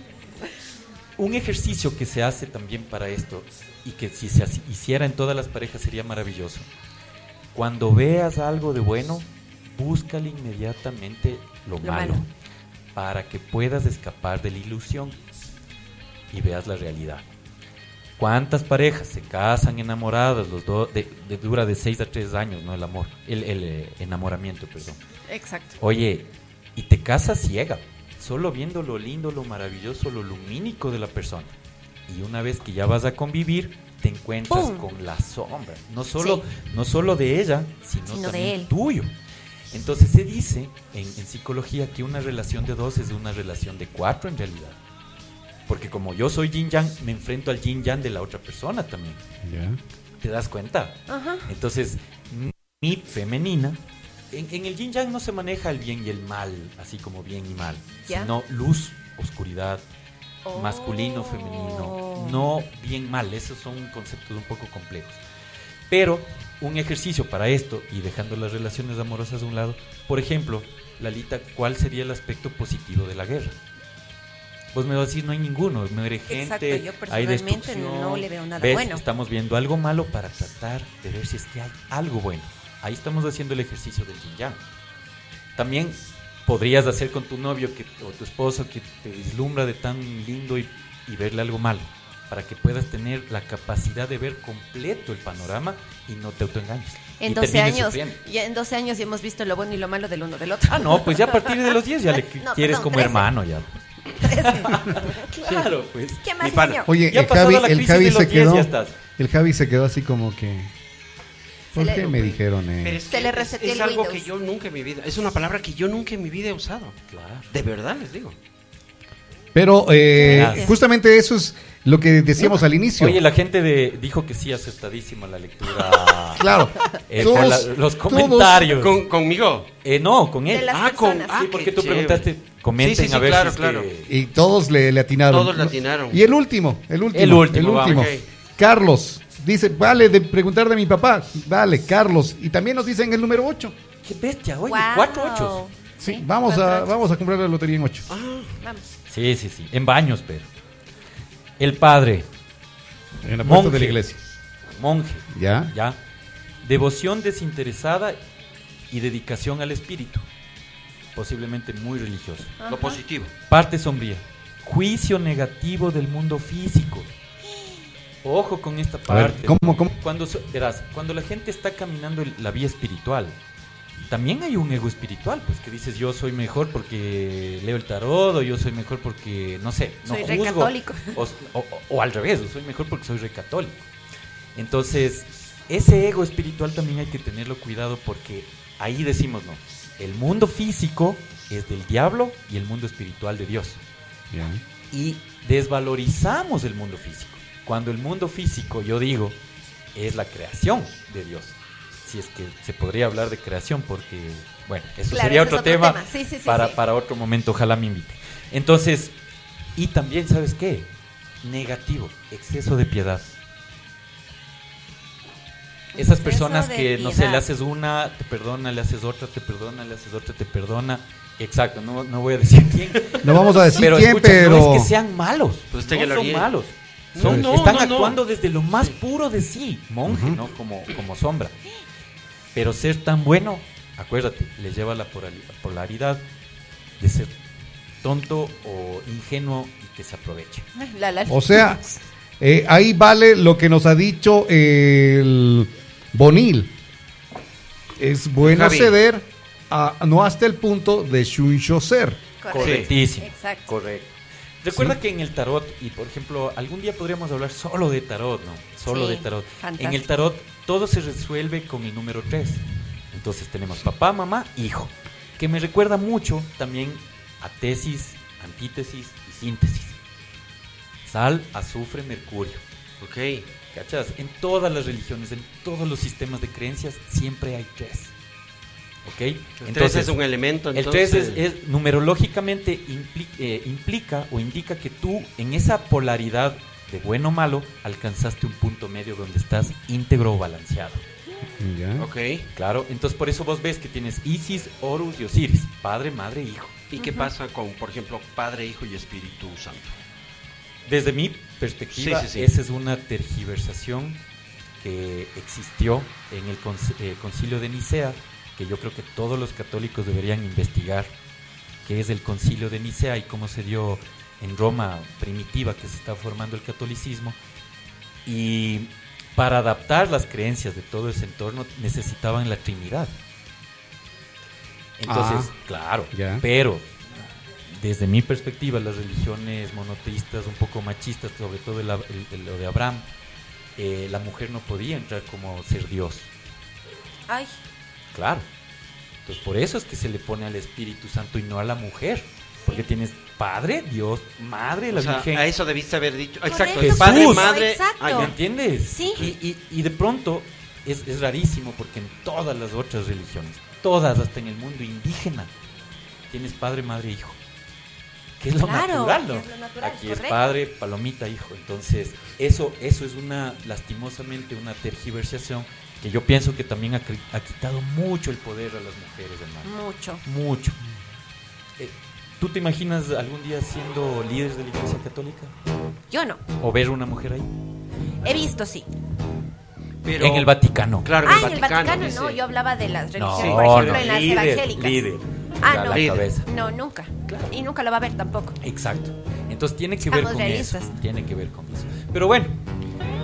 un ejercicio que se hace también para esto y que si se hiciera en todas las parejas sería maravilloso. Cuando veas algo de bueno, búscale inmediatamente lo, Lo malo, malo. para que puedas escapar de la ilusión y veas la realidad. ¿Cuántas parejas se casan enamoradas? Los dos de, de- dura de 6 a 3 años, ¿no? El amor, el, el, eh, enamoramiento, perdón. Exacto. Oye, y te casas ciega, solo viendo lo lindo, lo maravilloso, lo lumínico de la persona. Y una vez que ya vas a convivir, te encuentras ¡Pum! con la sombra. No solo, Sí. no solo de ella, sino, Sino de también él. tuyo. Entonces se dice en, en psicología que una relación de dos es una relación de cuatro en realidad. Porque como yo soy yin yang, me enfrento al yin yang de la otra persona también. ¿Te das cuenta? Ajá. Entonces, mi femenina, en, en el yin yang no se maneja el bien y el mal, así como bien y mal, Ya. sino luz, oscuridad, masculino, Oh. femenino, no bien mal, esos son conceptos un poco complejos. Pero un ejercicio para esto, y dejando las relaciones amorosas a un lado, por ejemplo, Lalita, ¿cuál sería el aspecto positivo de la guerra? Pues me vas a decir, no hay ninguno, muere gente, Exacto, yo hay destrucción. no le veo nada ¿Ves? bueno. Estamos viendo algo malo para tratar de ver si es que hay algo bueno. Ahí estamos haciendo el ejercicio del yin yang. También podrías hacer con tu novio que, o tu esposo que te vislumbra de tan lindo y, y verle algo malo, para que puedas tener la capacidad de ver completo el panorama y no te autoengañes. En Y 12 termines años, sufriendo. ya en 12 años ya hemos visto lo bueno y lo malo del uno del otro. Ah, no, pues ya a partir de los 10 ya le No, quieres perdón, como 13. hermano ya. 13. Claro, pues. ¿Qué más, niño? Oye, Ya el Javi, la el crisis Javi de los se 10 quedó. ya estás. El Javi se quedó así como que. ¿Por Se qué le- me dijeron, Pero eh? es, Se que le es- reseteó es el algo Windows. que yo nunca en mi vida, es una palabra que yo nunca en mi vida he usado. Claro. De verdad les digo. Pero eh, justamente eso es lo que decíamos al inicio. Oye, la gente de, dijo que sí, acertadísima la lectura. claro. Eh, la- los todos- comentarios. Con, conmigo. Eh, no, con él. Ah, con- ah, sí, porque tú chévere. preguntaste, comenten Sí, sí, sí, a ver claro, si claro. que- Y todos le, le atinaron. Todos le atinaron. Y el último, el último. El último, vamos. Ok. Carlos dice, vale, de preguntar de mi papá. Dale, Carlos. Y también nos dicen el número 8. Qué bestia, oye, Wow. cuatro ochos. Sí, Sí, vamos a, vamos a comprar la lotería en 8. Vamos. Sí, sí, sí. En baños, pero. El padre, En la puerta Monje. de la iglesia. monje, ¿Ya? ¿ya? Devoción desinteresada y dedicación al espíritu. Posiblemente muy religioso. Lo positivo. Parte sombría. Juicio negativo del mundo físico. Ojo con esta ver, parte. ¿cómo, cómo? Cuando, verás, cuando la gente está caminando la vía espiritual, también hay un ego espiritual, pues que dices yo soy mejor porque leo el tarot o yo soy mejor porque, no sé, no Soy juzgo. católico. O, o- o al revés, o soy mejor porque soy re católico. Entonces, ese ego espiritual también hay que tenerlo cuidado porque ahí decimos, no, el mundo físico es del diablo y el mundo espiritual de Dios y desvalorizamos el mundo físico. Cuando el mundo físico, yo digo, es la creación de Dios. Si es que se podría hablar de creación, porque, bueno, eso Claro, sería otro, otro tema, tema. Sí, sí, sí, para, sí. para otro momento, ojalá me invite. Entonces, y también, ¿sabes qué? Negativo, exceso de piedad. Esas personas que, no sé, le haces una, te perdona, le haces otra, te perdona, le haces otra, te perdona. Exacto, no, no voy a decir quién. No vamos a decir pero quién, escucha, pero... no es que sean malos. Pues no son malos. No, Son- no, están no, no. actuando desde lo más puro de sí, monje. ¿no? Como, como sombra. Pero ser tan bueno, acuérdate, les lleva la polari- polaridad de ser tonto o ingenuo y que se aproveche. La, la- O sea, eh, ahí vale lo que nos ha dicho el Bonil. Es bueno Javi. ceder, a, no hasta el punto de Shunsho ser. Correcto. Correctísimo. Exacto. Correcto. Recuerda Sí. que en el tarot, y por ejemplo, algún día podríamos hablar solo de tarot, ¿no? Solo Sí, de tarot. fantástico. En el tarot todo se resuelve con el número 3. Entonces tenemos papá, mamá, hijo. Que me recuerda mucho también a tesis, antítesis y síntesis. Sal, azufre, mercurio. Ok. ¿Cachas? En todas las religiones, en todos los sistemas de creencias, siempre hay tres. ¿Ok? Entonces es un elemento. El Entonces, 3 es, es numerológicamente eh, implica o indica que tú en esa polaridad de bueno o malo alcanzaste un punto medio donde estás íntegro o balanceado. Ya. Ok. Claro, entonces por eso vos ves que tienes Isis, Horus y Osiris, padre, madre, hijo. ¿Y qué pasa con, por ejemplo, Padre, Hijo y Espíritu Santo? Desde mi perspectiva, Sí, sí, sí. esa es una tergiversación que existió en el conc- eh, concilio de Nicea, que yo creo que todos los católicos deberían investigar, qué es el concilio de Nicea y cómo se dio en Roma primitiva, que se está formando el catolicismo. Y para adaptar las creencias de todo ese entorno necesitaban la Trinidad. Entonces, Ah, claro, ya. pero desde mi perspectiva, las religiones monoteístas, un poco machistas, sobre todo el, el- el- lo de Abraham, eh, la mujer no podía entrar como ser Dios. Ay, Claro. Entonces, por eso es que se le pone al Espíritu Santo y no a la mujer. Porque tienes Padre, Dios, Madre, la O sea, Virgen. a eso debiste haber dicho. Exacto. Jesús. Padre, madre. Exacto. Ah, ¿Me entiendes? Sí. Y, y- y de pronto es, es rarísimo porque en todas las otras religiones, todas, hasta en el mundo indígena, tienes padre, madre, hijo. Que es lo Claro, natural, ¿no? es lo natural, Aquí es padre, palomita, hijo. Entonces, eso, eso es una, lastimosamente, una tergiversación que yo pienso que también ha, quitado mucho el poder a las mujeres, hermano. mucho. Mucho. Eh, ¿Tú te imaginas algún día siendo líderes de la iglesia católica? Yo no. ¿O ver una mujer ahí? He visto, sí. Pero, en el Vaticano. Claro, ah, en en el Vaticano dice. no. Yo hablaba de las No, religiones, por ejemplo, no, en las líder, evangélicas. líder. Ah, no. la Líder. cabeza. No, nunca. Y nunca lo va a ver tampoco. Exacto. Entonces tiene que ver con realistas. eso. Tiene que ver con eso. Pero bueno.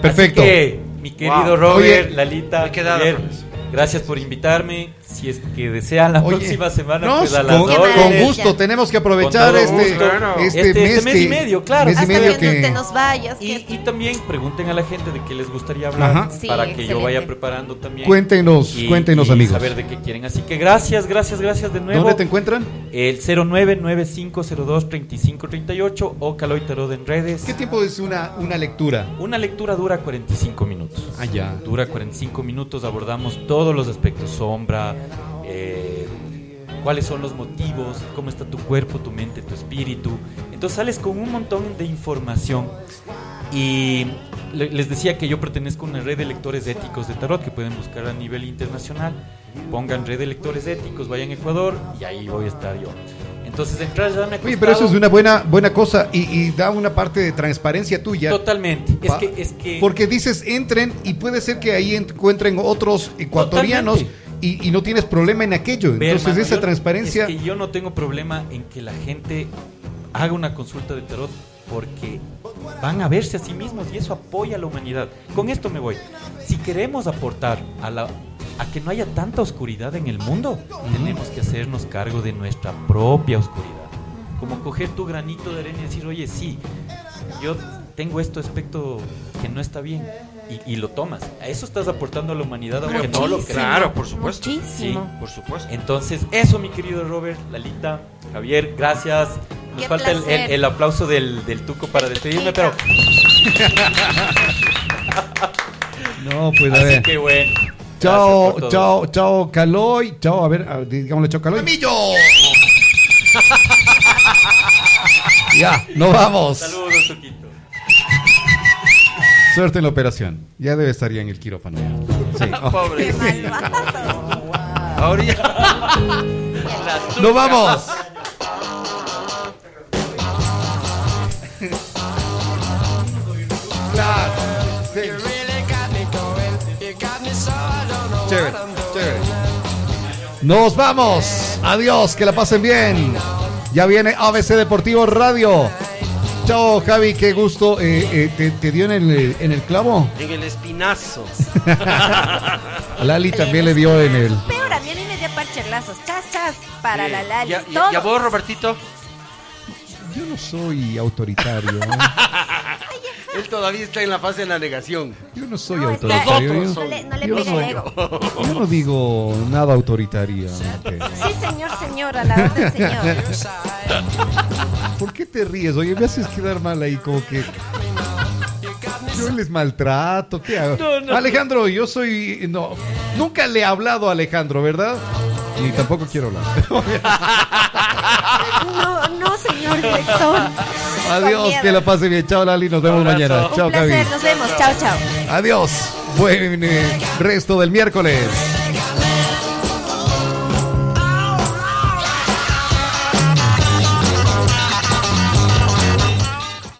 Perfecto. Así que, mi querido Wow. Robert, Oye, Lalita, me he quedado Javier, con eso. gracias por invitarme. Si es que desean la Oye, próxima semana, nos- pues con, con gusto, tenemos que aprovechar este, gusto. Claro. este, Este- mes, este mes que- y medio, claro. mes y Hasta medio que, no que- te nos vayas. Y, que- y también pregunten a la gente de qué les gustaría hablar Ajá. Sí, para que yo vaya preparando también. Cuéntenos, y- cuéntenos y amigos. saber de qué quieren. Así que gracias, gracias, gracias de nuevo. ¿Dónde te encuentran? El 0995023538 o Caloy Tarot en redes. ¿Qué tiempo es una, una lectura? Una lectura dura 45 minutos. Ah, ya. Dura 45 minutos, abordamos todos los aspectos, sombra, eh, cuáles son los motivos, cómo está tu cuerpo, tu mente, tu espíritu. Entonces sales con un montón de información y le- les decía que yo pertenezco a una red de lectores éticos de tarot que pueden buscar a nivel internacional. Pongan red de lectores éticos, vayan a Ecuador y ahí voy a estar yo. Entonces, de entrada ya me Oye, pero eso es una buena, buena cosa y, y da una parte de transparencia tuya. Totalmente. Es que, es que Porque dices, entren y puede ser que ahí encuentren otros ecuatorianos Totalmente. Y, y no tienes problema en aquello. Entonces esa yo- transparencia... Es que yo no tengo problema en que la gente haga una consulta de tarot porque van a verse a sí mismos y eso apoya a la humanidad. Con esto me voy. Si queremos aportar a la a que no haya tanta oscuridad en el mundo, tenemos que hacernos cargo de nuestra propia oscuridad. Como coger tu granito de arena y decir, oye, sí, yo tengo esto aspecto que no está bien. Y, y lo tomas. A eso estás aportando a la humanidad, aunque no lo creas. Claro, por supuesto. Muchísimo. Sí. Por supuesto. Entonces, eso, mi querido Robert, Lalita, Javier, gracias. Nos Qué falta el, el- el aplauso del, del tuco para despedirme, pero. No, pues a Así ver. que bueno. Chao, chao, chao, Caloy. Chao, a ver, a- digámosle chao, Caloy. ya, nos vamos. Saludos, Tuquito. Suerte en la operación. Ya debe estar ya en el quirófano. Sí. oh. Pobre. Ahora ya. ¡Nos vamos! Claro, sí. Chévere, chévere. Nos vamos. Adiós, que la pasen bien. Ya viene ABC Deportivo Radio. Chao, Javi, qué gusto. Eh, eh, ¿te, te dio en el, en el clavo? En el espinazo. A Lali también le dio en el. Peor, a mí a mí me dio parcherlazos. Chas, chas. Para la Lali. Ya, ya, vos, Robertito. Yo no soy autoritario. ¿eh? Él todavía está en la fase de la negación. Yo no soy No, está- autoritario. Nosotros no Yo, le, no le yo pega soy- el ego. yo no digo nada autoritario. Sí, señor, señora, la orden, señor. ¿Por qué te ríes? Oye, me haces quedar mal ahí, como que. Yo les maltrato, ¿qué hago? Alejandro, yo soy. No, nunca le he hablado a Alejandro, ¿verdad? Ni tampoco quiero hablar. No, no, señor director. Adiós, que la pase bien. Chao, Lali, nos vemos mañana. Un Chao, placer, nos vemos. Chao, chao. Adiós. Buen eh, resto del miércoles.